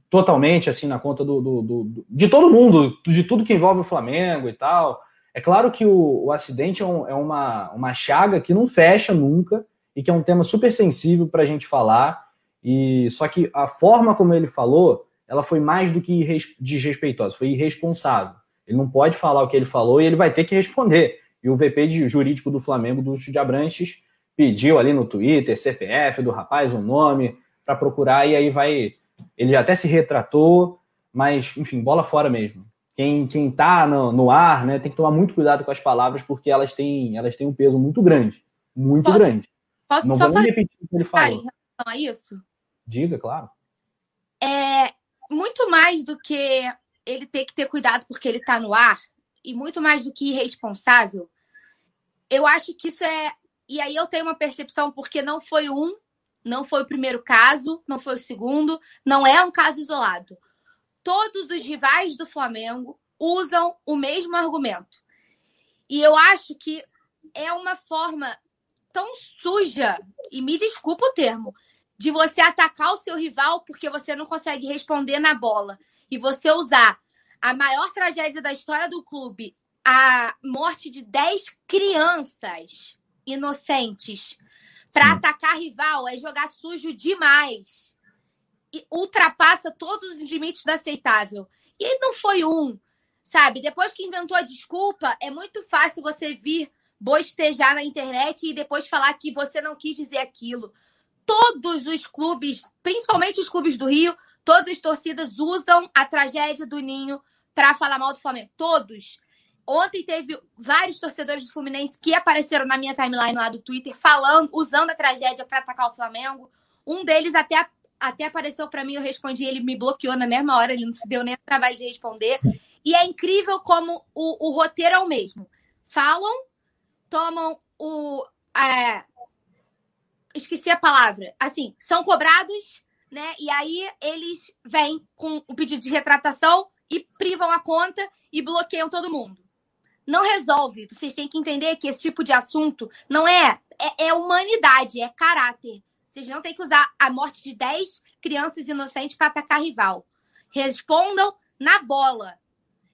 totalmente assim na conta do, do, do, de todo mundo, de tudo que envolve o Flamengo e tal. É claro que o, o acidente é, um, é, uma, uma chaga que não fecha nunca e que é um tema super sensível para a gente falar. E só que a forma como ele falou, ela foi mais do que desrespeitosa, foi irresponsável. Ele não pode falar o que ele falou e ele vai ter que responder. E o VP de jurídico do Flamengo, do de Abrantes, pediu ali no Twitter, CPF do rapaz, um nome, para procurar, e aí vai. Ele até se retratou, mas, enfim, bola fora mesmo. Quem, quem tá no, no ar, né, tem que tomar muito cuidado com as palavras, porque elas têm, elas têm um peso muito grande. Muito posso, grande. Posso Não só vou repetir o que ele falou. Em relação a isso? Diga, claro. É muito mais do que ele ter que ter cuidado porque ele está no ar, e muito mais do que irresponsável, eu acho que isso é e aí eu tenho uma percepção, porque não foi um, não foi o primeiro caso, não foi o segundo, não é um caso isolado. Todos os rivais do Flamengo usam o mesmo argumento. E eu acho que é uma forma tão suja, e me desculpa o termo, de você atacar o seu rival porque você não consegue responder na bola. E você usar a maior tragédia da história do clube, a morte de 10 crianças, inocentes. Para atacar rival é jogar sujo demais. E ultrapassa todos os limites do aceitável. E ele não foi um, sabe? Depois que inventou a desculpa, é muito fácil você vir bostejar na internet e depois falar que você não quis dizer aquilo. Todos os clubes, principalmente os clubes do Rio, todas as torcidas usam a tragédia do Ninho para falar mal do Flamengo. Todos. Ontem teve vários torcedores do Fluminense que apareceram na minha timeline lá do Twitter falando, usando a tragédia para atacar o Flamengo. Um deles até, até apareceu para mim, eu respondi, ele me bloqueou na mesma hora, ele não se deu nem o trabalho de responder. E é incrível como o, o roteiro é o mesmo. Falam, tomam o. É, esqueci a palavra. Assim, são cobrados, né? E aí eles vêm com o pedido de retratação e privam a conta e bloqueiam todo mundo não resolve. Vocês têm que entender que esse tipo de assunto não é, é, é humanidade, é caráter. Vocês não têm que usar a morte de 10 crianças inocentes para atacar rival. Respondam na bola.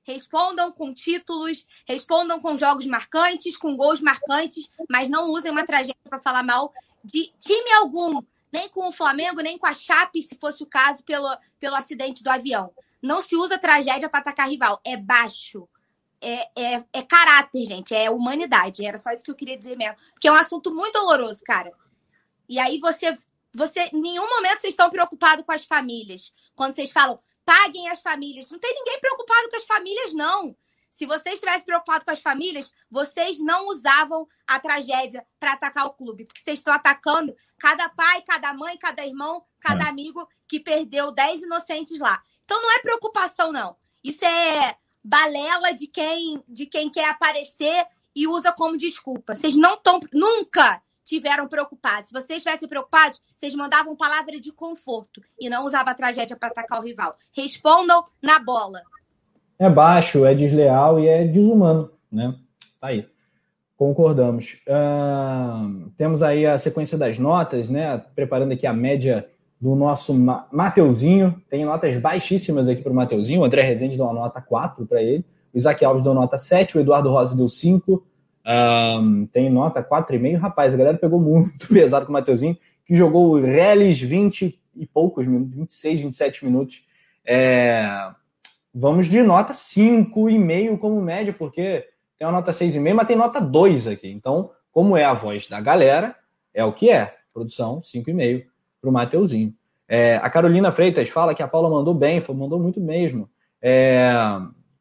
Respondam com títulos, respondam com jogos marcantes, com gols marcantes, mas não usem uma tragédia para falar mal de time algum, nem com o Flamengo, nem com a Chape, se fosse o caso, pelo, pelo acidente do avião. Não se usa tragédia para atacar rival. É baixo. É, é, é, caráter, gente. É humanidade. Era só isso que eu queria dizer mesmo. Porque é um assunto muito doloroso, cara. E aí você. Você, em nenhum momento vocês estão preocupados com as famílias. Quando vocês falam, paguem as famílias. Não tem ninguém preocupado com as famílias, não. Se vocês estivessem preocupados com as famílias, vocês não usavam a tragédia para atacar o clube, porque vocês estão atacando cada pai, cada mãe, cada irmão, cada é. amigo que perdeu 10 inocentes lá. Então não é preocupação, não. Isso é balela de quem, de quem quer aparecer e usa como desculpa. Vocês não estão, nunca tiveram preocupados. Se vocês estivessem preocupados, vocês mandavam palavra de conforto e não usavam a tragédia para atacar o rival. Respondam na bola é baixo, é desleal e é desumano, né? Tá aí. Concordamos. Uh, temos aí a sequência das notas, né? Preparando aqui a média do nosso Ma Mateuzinho. Tem notas baixíssimas aqui para o Mateuzinho. O André Rezende deu uma nota 4 para ele. O Isaac Alves deu nota 7. O Eduardo Rosa deu 5. Uh, tem nota 4,5. Rapaz, a galera pegou muito (laughs) pesado com o Mateuzinho, que jogou Reles 20 e poucos minutos, 26, 27 minutos. É, vamos de nota 5,5 como média, porque tem uma nota 6,5, mas tem nota 2 aqui. Então, como é a voz da galera, é o que é. Produção 5,5 para o Mateuzinho. É, a Carolina Freitas fala que a Paula mandou bem, mandou muito mesmo. É,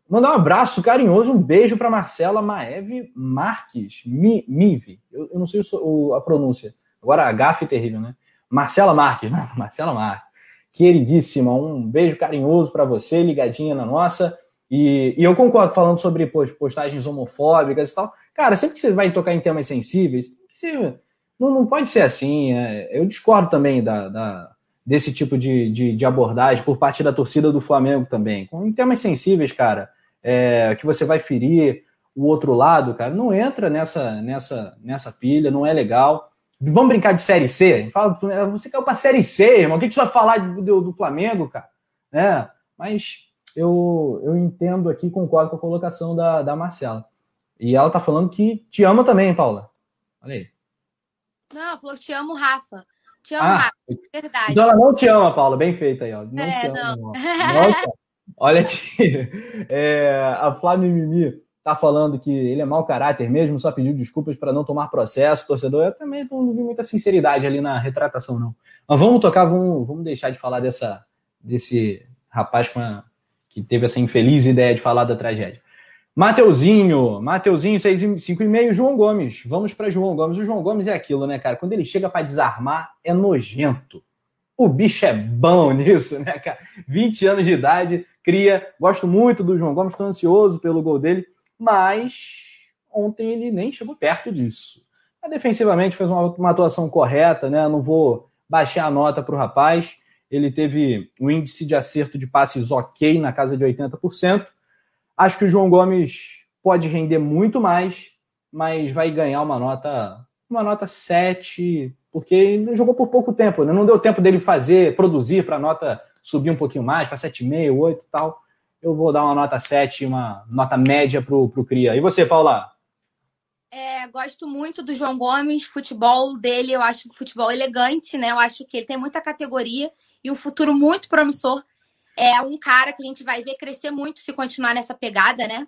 mandar um abraço carinhoso, um beijo para Marcela Maeve Marques, Mi, Mive. Eu, eu, não sei o, a pronúncia. Agora a gafe terrível, né? Marcela Marques, (laughs) Marcela Marques queridíssima. Um beijo carinhoso para você, ligadinha na nossa. E, e, eu concordo falando sobre postagens homofóbicas e tal. Cara, sempre que você vai tocar em temas sensíveis, você, não, não pode ser assim. É, eu discordo também da, da desse tipo de, de, de, abordagem por parte da torcida do Flamengo também. Em temas sensíveis, cara, é, que você vai ferir o outro lado, cara, não entra nessa, nessa, nessa pilha, não é legal. Vamos brincar de Série C? Fala, você caiu para Série C, irmão. O que, que você vai falar do, do Flamengo, cara? É, mas eu, eu entendo aqui, concordo com a colocação da, da Marcela. E ela tá falando que te ama também, Paula. Olha aí. Não, falou te amo, Rafa. Te amo, ah, Rafa. Verdade. Então ela não te ama, Paula. Bem feita aí, ó. Não é, não. Ama, não. Olha aqui. É, a Flávia Mimi tá falando que ele é mau caráter mesmo, só pediu desculpas para não tomar processo, torcedor. Eu também não vi muita sinceridade ali na retratação, não. Mas vamos tocar, vamos, vamos deixar de falar dessa, desse rapaz a, que teve essa infeliz ideia de falar da tragédia. Mateuzinho, Mateuzinho, 5,5, João Gomes. Vamos para João Gomes. O João Gomes é aquilo, né, cara? Quando ele chega para desarmar, é nojento. O bicho é bom (laughs) nisso, né, cara? 20 anos de idade, cria. Gosto muito do João Gomes, estou ansioso pelo gol dele mas ontem ele nem chegou perto disso. Mas defensivamente fez uma, uma atuação correta, né? Não vou baixar a nota para o rapaz. Ele teve um índice de acerto de passes ok na casa de 80%. Acho que o João Gomes pode render muito mais, mas vai ganhar uma nota uma nota 7, porque ele jogou por pouco tempo, né? não deu tempo dele fazer, produzir para a nota subir um pouquinho mais, para 7,5, 8 e tal eu vou dar uma nota 7, uma nota média para o Cria. E você, Paula? É, gosto muito do João Gomes, futebol dele, eu acho futebol elegante, né? Eu acho que ele tem muita categoria e um futuro muito promissor. É um cara que a gente vai ver crescer muito se continuar nessa pegada, né?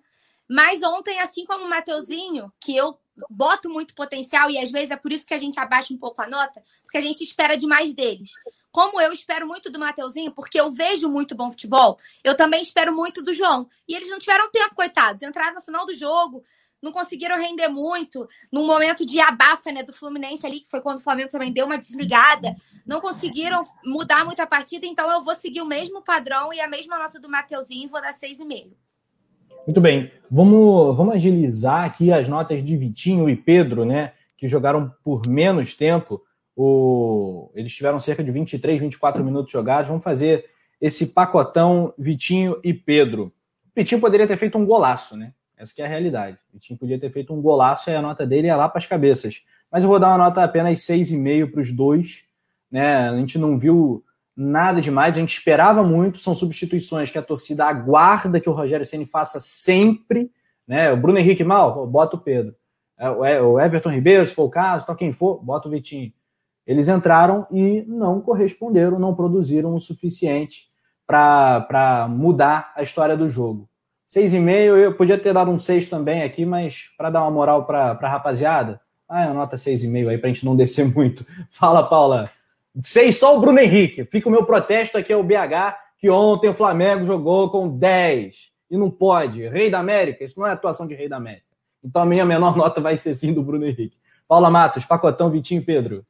Mas ontem, assim como o Mateuzinho, que eu boto muito potencial e às vezes é por isso que a gente abaixa um pouco a nota, porque a gente espera demais deles como eu espero muito do Mateuzinho, porque eu vejo muito bom futebol, eu também espero muito do João. E eles não tiveram tempo, coitados. Entraram no final do jogo, não conseguiram render muito. Num momento de abafa né, do Fluminense ali, que foi quando o Flamengo também deu uma desligada, não conseguiram mudar muito a partida. Então eu vou seguir o mesmo padrão e a mesma nota do Mateuzinho vou dar 6,5. Muito bem. Vamos, vamos agilizar aqui as notas de Vitinho e Pedro, né? Que jogaram por menos tempo. O... Eles tiveram cerca de 23, 24 minutos jogados. Vamos fazer esse pacotão Vitinho e Pedro. Vitinho poderia ter feito um golaço, né? Essa que é a realidade. O Vitinho podia ter feito um golaço e a nota dele ia lá para as cabeças. Mas eu vou dar uma nota apenas 6,5 para os dois. Né? A gente não viu nada demais, a gente esperava muito. São substituições que a torcida aguarda que o Rogério Ceni faça sempre. Né? O Bruno Henrique mal, bota o Pedro. É, o Everton Ribeiro, se for o caso, tal quem for, bota o Vitinho. Eles entraram e não corresponderam, não produziram o suficiente para mudar a história do jogo. Seis e meio, eu podia ter dado um seis também aqui, mas para dar uma moral para a rapaziada, ah, é nota seis e meio aí para a gente não descer (laughs) muito. Fala, Paula. Seis só o Bruno Henrique. Fica o meu protesto aqui ao BH, que ontem o Flamengo jogou com 10 e não pode. Rei da América, isso não é atuação de Rei da América. Então a minha menor (laughs) nota vai ser sim do Bruno Henrique. Paula Matos, Pacotão, Vitinho Pedro.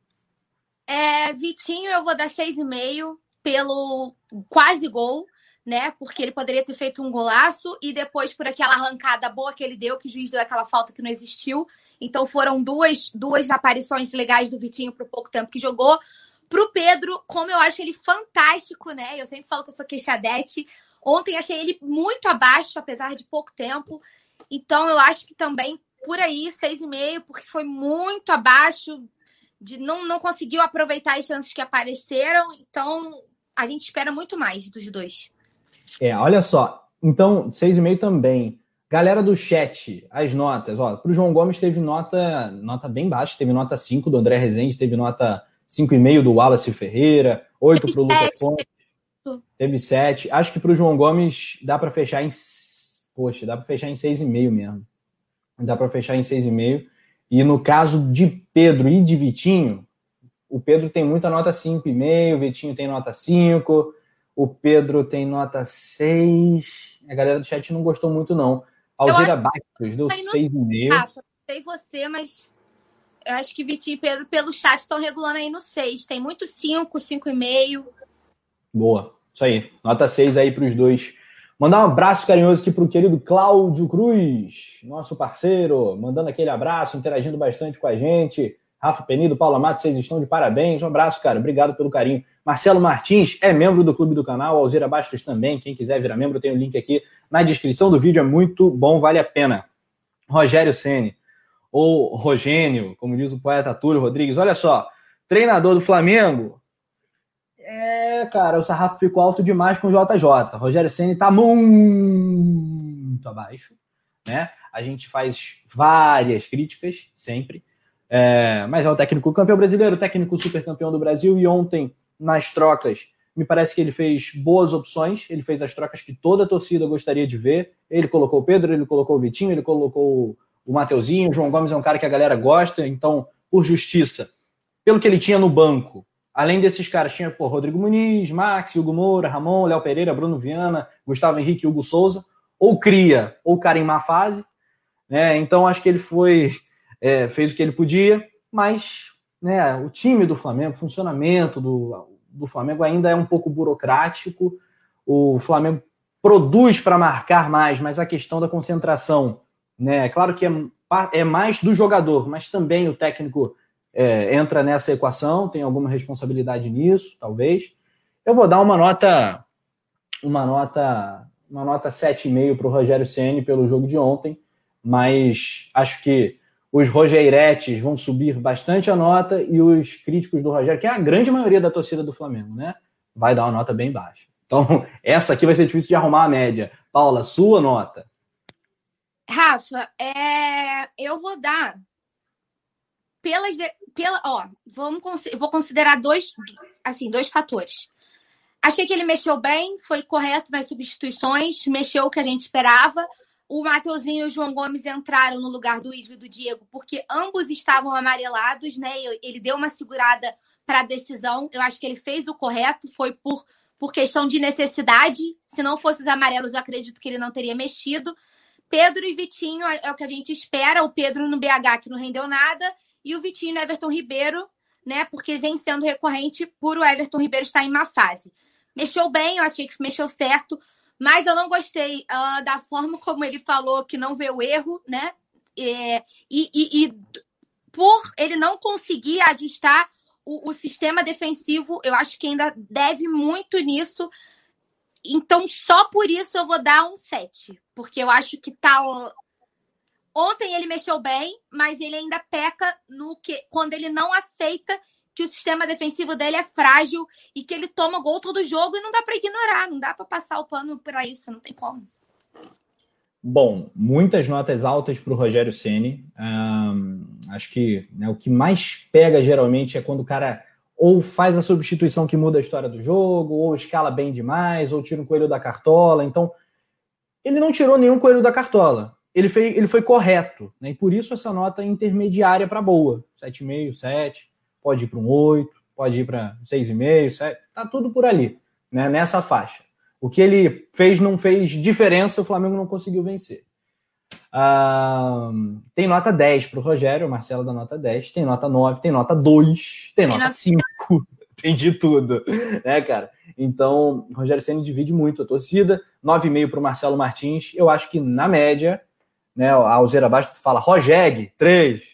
É, Vitinho, eu vou dar 6,5 pelo quase gol, né? Porque ele poderia ter feito um golaço e depois por aquela arrancada boa que ele deu, que o juiz deu aquela falta que não existiu. Então foram duas, duas aparições legais do Vitinho pro pouco tempo que jogou. Pro Pedro, como eu acho ele fantástico, né? Eu sempre falo que eu sou queixadete. Ontem achei ele muito abaixo, apesar de pouco tempo. Então eu acho que também por aí, seis e meio, porque foi muito abaixo, de não, não conseguiu aproveitar as chances que apareceram. Então a gente espera muito mais dos dois. É, olha só. Então, seis e meio também. Galera do chat, as notas. Ó, pro João Gomes teve nota, nota bem baixa, teve nota 5 do André Rezende, teve nota 5,5 do Wallace Ferreira, 8 para o Lucas Fonte, teve 7. Acho que para o João Gomes dá para fechar em. Poxa, dá para fechar em 6,5 mesmo. Dá para fechar em 6,5. E no caso de Pedro e de Vitinho, o Pedro tem muita nota 5,5, o Vitinho tem nota 5, o Pedro tem nota 6. A galera do chat não gostou muito, não. Alzira. Bastos deu 6,5. Ah, sei você, mas eu acho que Vitinho e Pedro, pelo chat, estão regulando aí no 6. Tem muito 5, 5,5. Boa. Isso aí. Nota 6 aí para os dois. Mandar um abraço carinhoso aqui para o querido Cláudio Cruz, nosso parceiro, mandando aquele abraço, interagindo bastante com a gente. Rafa Penido, Paulo Amato, vocês estão de parabéns. Um abraço, cara. Obrigado pelo carinho. Marcelo Martins é membro do clube do canal, Alzira Bastos também. Quem quiser virar membro, tem o link aqui na descrição do vídeo. É muito bom, vale a pena. Rogério Ceni ou Rogênio, como diz o poeta Túlio Rodrigues. Olha só, treinador do Flamengo. É, cara, o sarrafo ficou alto demais com o JJ. Rogério Senna está muito abaixo, né? A gente faz várias críticas, sempre. É, mas é o técnico campeão brasileiro, técnico super campeão do Brasil. E ontem, nas trocas, me parece que ele fez boas opções. Ele fez as trocas que toda a torcida gostaria de ver. Ele colocou o Pedro, ele colocou o Vitinho, ele colocou o Mateuzinho. O João Gomes é um cara que a galera gosta, então, por justiça, pelo que ele tinha no banco, além desses caras, tinha pô, Rodrigo Muniz, Max, Hugo Moura, Ramon, Léo Pereira, Bruno Viana, Gustavo Henrique Hugo Souza, ou cria, ou cara em má fase. Né? Então, acho que ele foi, é, fez o que ele podia, mas né, o time do Flamengo, o funcionamento do, do Flamengo ainda é um pouco burocrático. O Flamengo produz para marcar mais, mas a questão da concentração né? É claro que é, é mais do jogador, mas também o técnico é, entra nessa equação, tem alguma responsabilidade nisso, talvez. Eu vou dar uma nota, uma nota, uma nota 7,5 para o Rogério Ceni pelo jogo de ontem, mas acho que os Rogeiretes vão subir bastante a nota e os críticos do Rogério, que é a grande maioria da torcida do Flamengo, né? Vai dar uma nota bem baixa. Então, (laughs) essa aqui vai ser difícil de arrumar a média. Paula, sua nota. Rafa, é, eu vou dar pelas, pela, ó, vamos vou considerar dois, assim, dois fatores. Achei que ele mexeu bem, foi correto nas substituições, mexeu o que a gente esperava. O Mateuzinho e o João Gomes entraram no lugar do Isla e do Diego, porque ambos estavam amarelados, né? Ele deu uma segurada para a decisão. Eu acho que ele fez o correto, foi por, por questão de necessidade. Se não fosse os amarelos, eu acredito que ele não teria mexido. Pedro e Vitinho é o que a gente espera. O Pedro no BH, que não rendeu nada, e o Vitinho no Everton Ribeiro, né? Porque vem sendo recorrente por o Everton Ribeiro estar em má fase. Mexeu bem, eu achei que mexeu certo, mas eu não gostei uh, da forma como ele falou que não vê o erro, né? É, e, e, e, por ele não conseguir ajustar o, o sistema defensivo, eu acho que ainda deve muito nisso então, só por isso eu vou dar um 7. Porque eu acho que tá. Ontem ele mexeu bem, mas ele ainda peca no que quando ele não aceita que o sistema defensivo dele é frágil e que ele toma gol todo jogo e não dá para ignorar, não dá para passar o pano para isso, não tem como. Bom, muitas notas altas para o Rogério Ceni. Um, acho que né, o que mais pega geralmente é quando o cara ou faz a substituição que muda a história do jogo, ou escala bem demais, ou tira um coelho da cartola. Então, ele não tirou nenhum coelho da cartola. Ele foi, ele foi correto, né? E por isso essa nota intermediária para boa. 7,5, 7, pode ir para um 8, pode ir para 6,5, 7, tá tudo por ali, né? Nessa faixa. O que ele fez não fez diferença, o Flamengo não conseguiu vencer. Ah, tem nota 10 para o Rogério, o Marcelo da nota 10, tem nota 9, tem nota 2, tem, tem nota 5, (laughs) tem de tudo, né, cara? Então, o Rogério Senna divide muito a torcida, 9,5 para o Marcelo Martins. Eu acho que, na média, né, a Alzeira abaixo fala Rogeg, 3,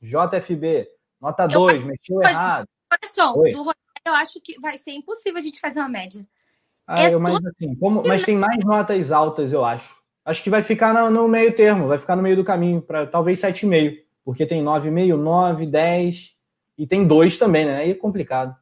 JFB, nota 2, eu, mexeu errado. Coração, do Rogério, eu acho que vai ser impossível a gente fazer uma média. Ah, é eu, mas, assim, como, mas tem mais notas altas, eu acho. Acho que vai ficar no, no meio termo, vai ficar no meio do caminho, para talvez 7,5, porque tem 9,5, 9, 10 e tem 2 também, né? Aí é complicado.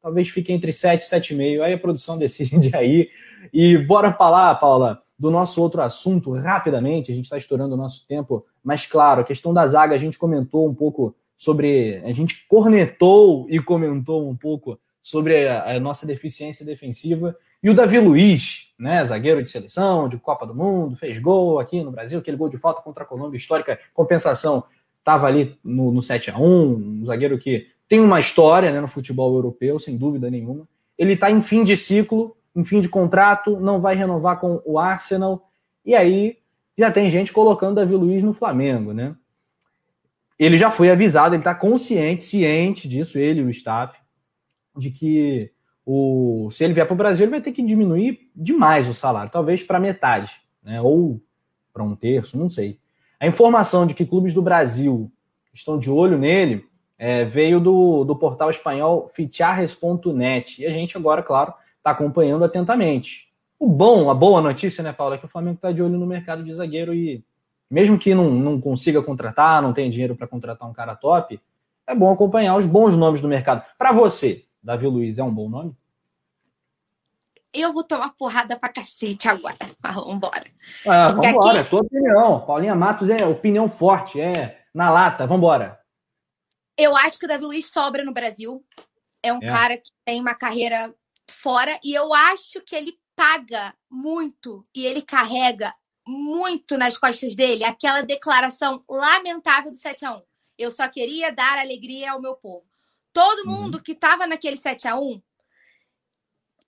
Talvez fique entre 7 e 7,5. Aí a produção (laughs) decide aí. E bora falar, Paula, do nosso outro assunto rapidamente. A gente está estourando o nosso tempo. Mas, claro, a questão da zaga, a gente comentou um pouco sobre. A gente cornetou e comentou um pouco sobre a, a nossa deficiência defensiva. E o Davi Luiz, né, zagueiro de seleção, de Copa do Mundo, fez gol aqui no Brasil, aquele gol de falta contra a Colômbia, histórica compensação, estava ali no, no 7 a 1 um zagueiro que tem uma história né, no futebol europeu, sem dúvida nenhuma. Ele está em fim de ciclo, em fim de contrato, não vai renovar com o Arsenal, e aí já tem gente colocando Davi Luiz no Flamengo, né? Ele já foi avisado, ele está consciente, ciente disso, ele e o staff, de que o, se ele vier para o Brasil, ele vai ter que diminuir demais o salário, talvez para metade, né? ou para um terço, não sei. A informação de que clubes do Brasil estão de olho nele é, veio do, do portal espanhol Fichares.net. E a gente agora, claro, está acompanhando atentamente. O bom, a boa notícia, né, Paula, é que o Flamengo está de olho no mercado de zagueiro e, mesmo que não, não consiga contratar, não tenha dinheiro para contratar um cara top, é bom acompanhar os bons nomes do mercado. Para você, Davi Luiz é um bom nome? Eu vou tomar porrada pra cacete agora. (laughs) Vambora. Ah, vambora, aqui... é tua opinião. Paulinha Matos é opinião forte, é na lata, vambora. Eu acho que o Davi Luiz sobra no Brasil. É um é. cara que tem uma carreira fora e eu acho que ele paga muito e ele carrega muito nas costas dele aquela declaração lamentável do 7 a 1. Eu só queria dar alegria ao meu povo. Todo uhum. mundo que estava naquele 7 a 1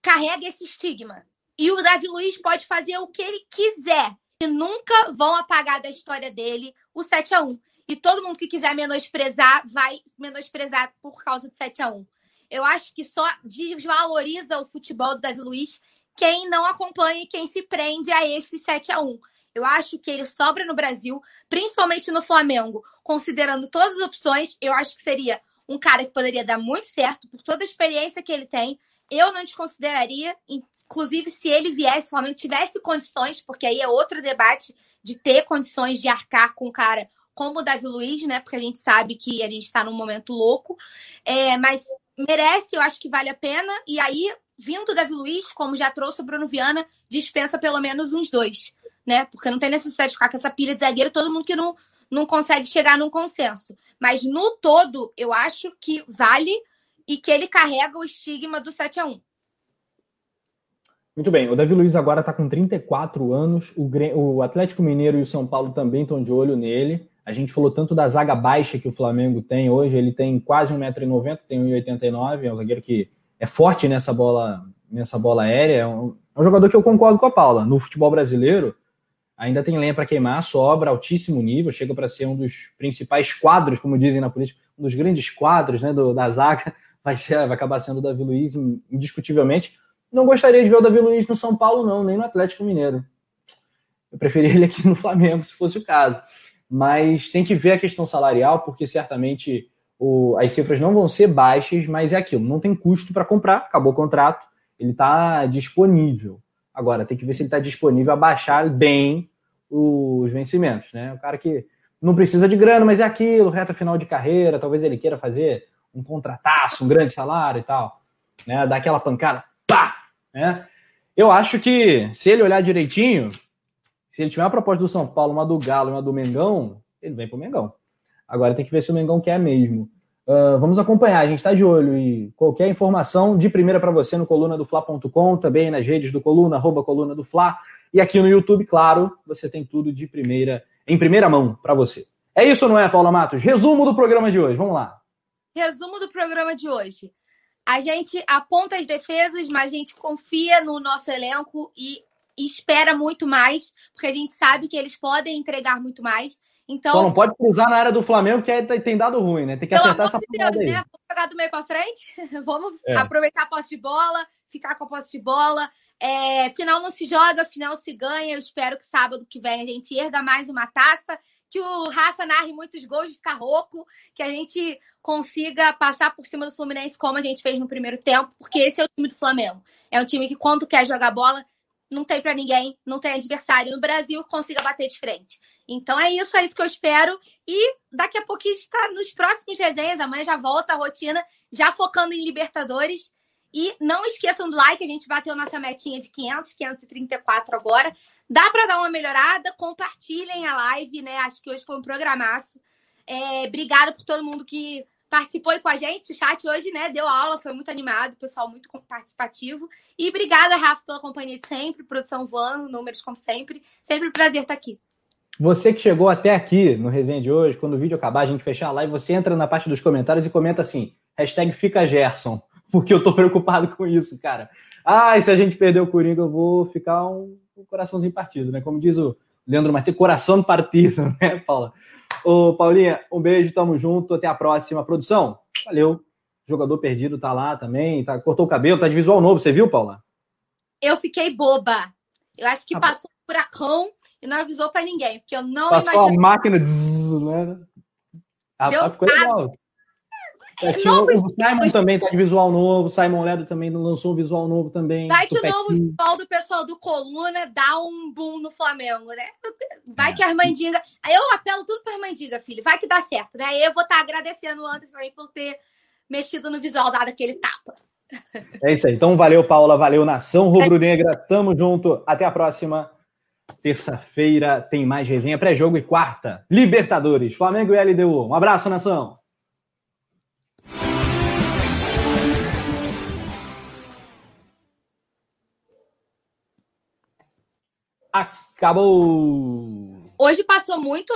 carrega esse estigma. E o Davi Luiz pode fazer o que ele quiser. E nunca vão apagar da história dele o 7 a 1 E todo mundo que quiser menosprezar, vai menosprezar por causa do 7 a 1 Eu acho que só desvaloriza o futebol do Davi Luiz quem não acompanha e quem se prende a esse 7 a 1 Eu acho que ele sobra no Brasil, principalmente no Flamengo, considerando todas as opções. Eu acho que seria um cara que poderia dar muito certo por toda a experiência que ele tem. Eu não desconsideraria, inclusive se ele viesse, o Flamengo tivesse condições, porque aí é outro debate de ter condições de arcar com um cara como o Davi Luiz, né? Porque a gente sabe que a gente está num momento louco. É, mas merece, eu acho que vale a pena. E aí, vindo o Davi Luiz, como já trouxe o Bruno Viana, dispensa pelo menos uns dois, né? Porque não tem necessidade de ficar com essa pilha de zagueiro, todo mundo que não não consegue chegar num consenso. Mas no todo, eu acho que vale e que ele carrega o estigma do 7 a 1 Muito bem, o Davi Luiz agora está com 34 anos, o, Atlético Mineiro e o São Paulo também estão de olho nele. A gente falou tanto da zaga baixa que o Flamengo tem hoje, ele tem quase 1,90m, tem 1,89m, é um zagueiro que é forte nessa bola, nessa bola aérea, é um, é um jogador que eu concordo com a Paula. No futebol brasileiro, ainda tem lenha para queimar, sobra, altíssimo nível, chega para ser um dos principais quadros, como dizem na política, um dos grandes quadros né, do, da zaga, (laughs) vai, ser, vai acabar sendo o Davi Luiz, indiscutivelmente. Não gostaria de ver o Davi Luiz no São Paulo, não, nem no Atlético Mineiro. Eu preferia ele aqui no Flamengo, se fosse o caso. Mas tem que ver a questão salarial, porque certamente o, as cifras não vão ser baixas, mas é aquilo, não tem custo para comprar, acabou o contrato, ele está disponível. Agora, tem que ver se ele está disponível a baixar bem os vencimentos, né? O cara que não precisa de grana, mas é aquilo, reta final de carreira, talvez ele queira fazer um contrataço, um grande salário e tal, né? Dar aquela pancada, pá, né? Eu acho que se ele olhar direitinho, se ele tiver uma proposta do São Paulo, uma do Galo, uma do Mengão, ele vem pro Mengão. Agora tem que ver se o Mengão quer mesmo. Uh, vamos acompanhar, a gente está de olho e qualquer informação de primeira para você no coluna do Fla.com, também nas redes do Coluna, arroba Coluna do Fla, e aqui no YouTube, claro, você tem tudo de primeira, em primeira mão para você. É isso, não é, Paula Matos? Resumo do programa de hoje, vamos lá. Resumo do programa de hoje. A gente aponta as defesas, mas a gente confia no nosso elenco e espera muito mais, porque a gente sabe que eles podem entregar muito mais. Então, Só não pode cruzar na área do Flamengo, que aí tem dado ruim, né? Tem que acertar essa de Deus, aí. Né? Vamos jogar do meio para frente? (laughs) Vamos é. aproveitar a posse de bola, ficar com a posse de bola. É, final não se joga, final se ganha. Eu espero que sábado que vem a gente erga mais uma taça, que o Rafa narre muitos gols de ficar rouco, que a gente consiga passar por cima do Fluminense como a gente fez no primeiro tempo, porque esse é o time do Flamengo. É um time que, quando quer jogar bola, não tem para ninguém, não tem adversário no Brasil consiga bater de frente. Então é isso, é isso que eu espero. E daqui a pouquinho está nos próximos resenhas. Amanhã já volta a rotina, já focando em Libertadores. E não esqueçam do like, a gente bateu nossa metinha de 500, 534 agora. Dá para dar uma melhorada, compartilhem a live, né? Acho que hoje foi um programaço. É, obrigada por todo mundo que participou com a gente. O chat hoje, né, deu aula, foi muito animado, pessoal muito participativo. E obrigada, Rafa, pela companhia de sempre, produção voando, números como sempre. Sempre um prazer estar aqui. Você que chegou até aqui no resenha de hoje, quando o vídeo acabar, a gente fechar a live, você entra na parte dos comentários e comenta assim, hashtag fica Gerson, (laughs) porque eu tô preocupado com isso, cara. E se a gente perder o Coringa, eu vou ficar um, um coraçãozinho partido, né? Como diz o Leandro Martins, coração partido, (laughs) né, Paula? Ô, Paulinha, um beijo, tamo junto, até a próxima. Produção, valeu. Jogador perdido tá lá também, tá, cortou o cabelo, tá de visual novo, você viu, Paula? Eu fiquei boba. Eu acho que ah, passou um furacão e não avisou para ninguém, porque eu não Passou a máquina, zzz, né? Ah, Deu ficou legal. É, tinha, o Simon também tá de visual novo, o Simon Ledo também lançou um visual novo também. Vai que o novo visual do pessoal do Coluna dá um boom no Flamengo, né? Vai é. que a Armandinga. Aí eu apelo tudo pra Armandinga, filho. Vai que dá certo, né? Eu vou estar tá agradecendo o Anderson aí por ter mexido no visual, dado aquele tapa. É isso aí. Então valeu, Paula. Valeu, Nação Rubro-Negra. Tamo junto. Até a próxima. Terça-feira tem mais resenha pré-jogo e quarta, Libertadores, Flamengo e LDU. Um abraço, Nação. Acabou! Hoje passou muito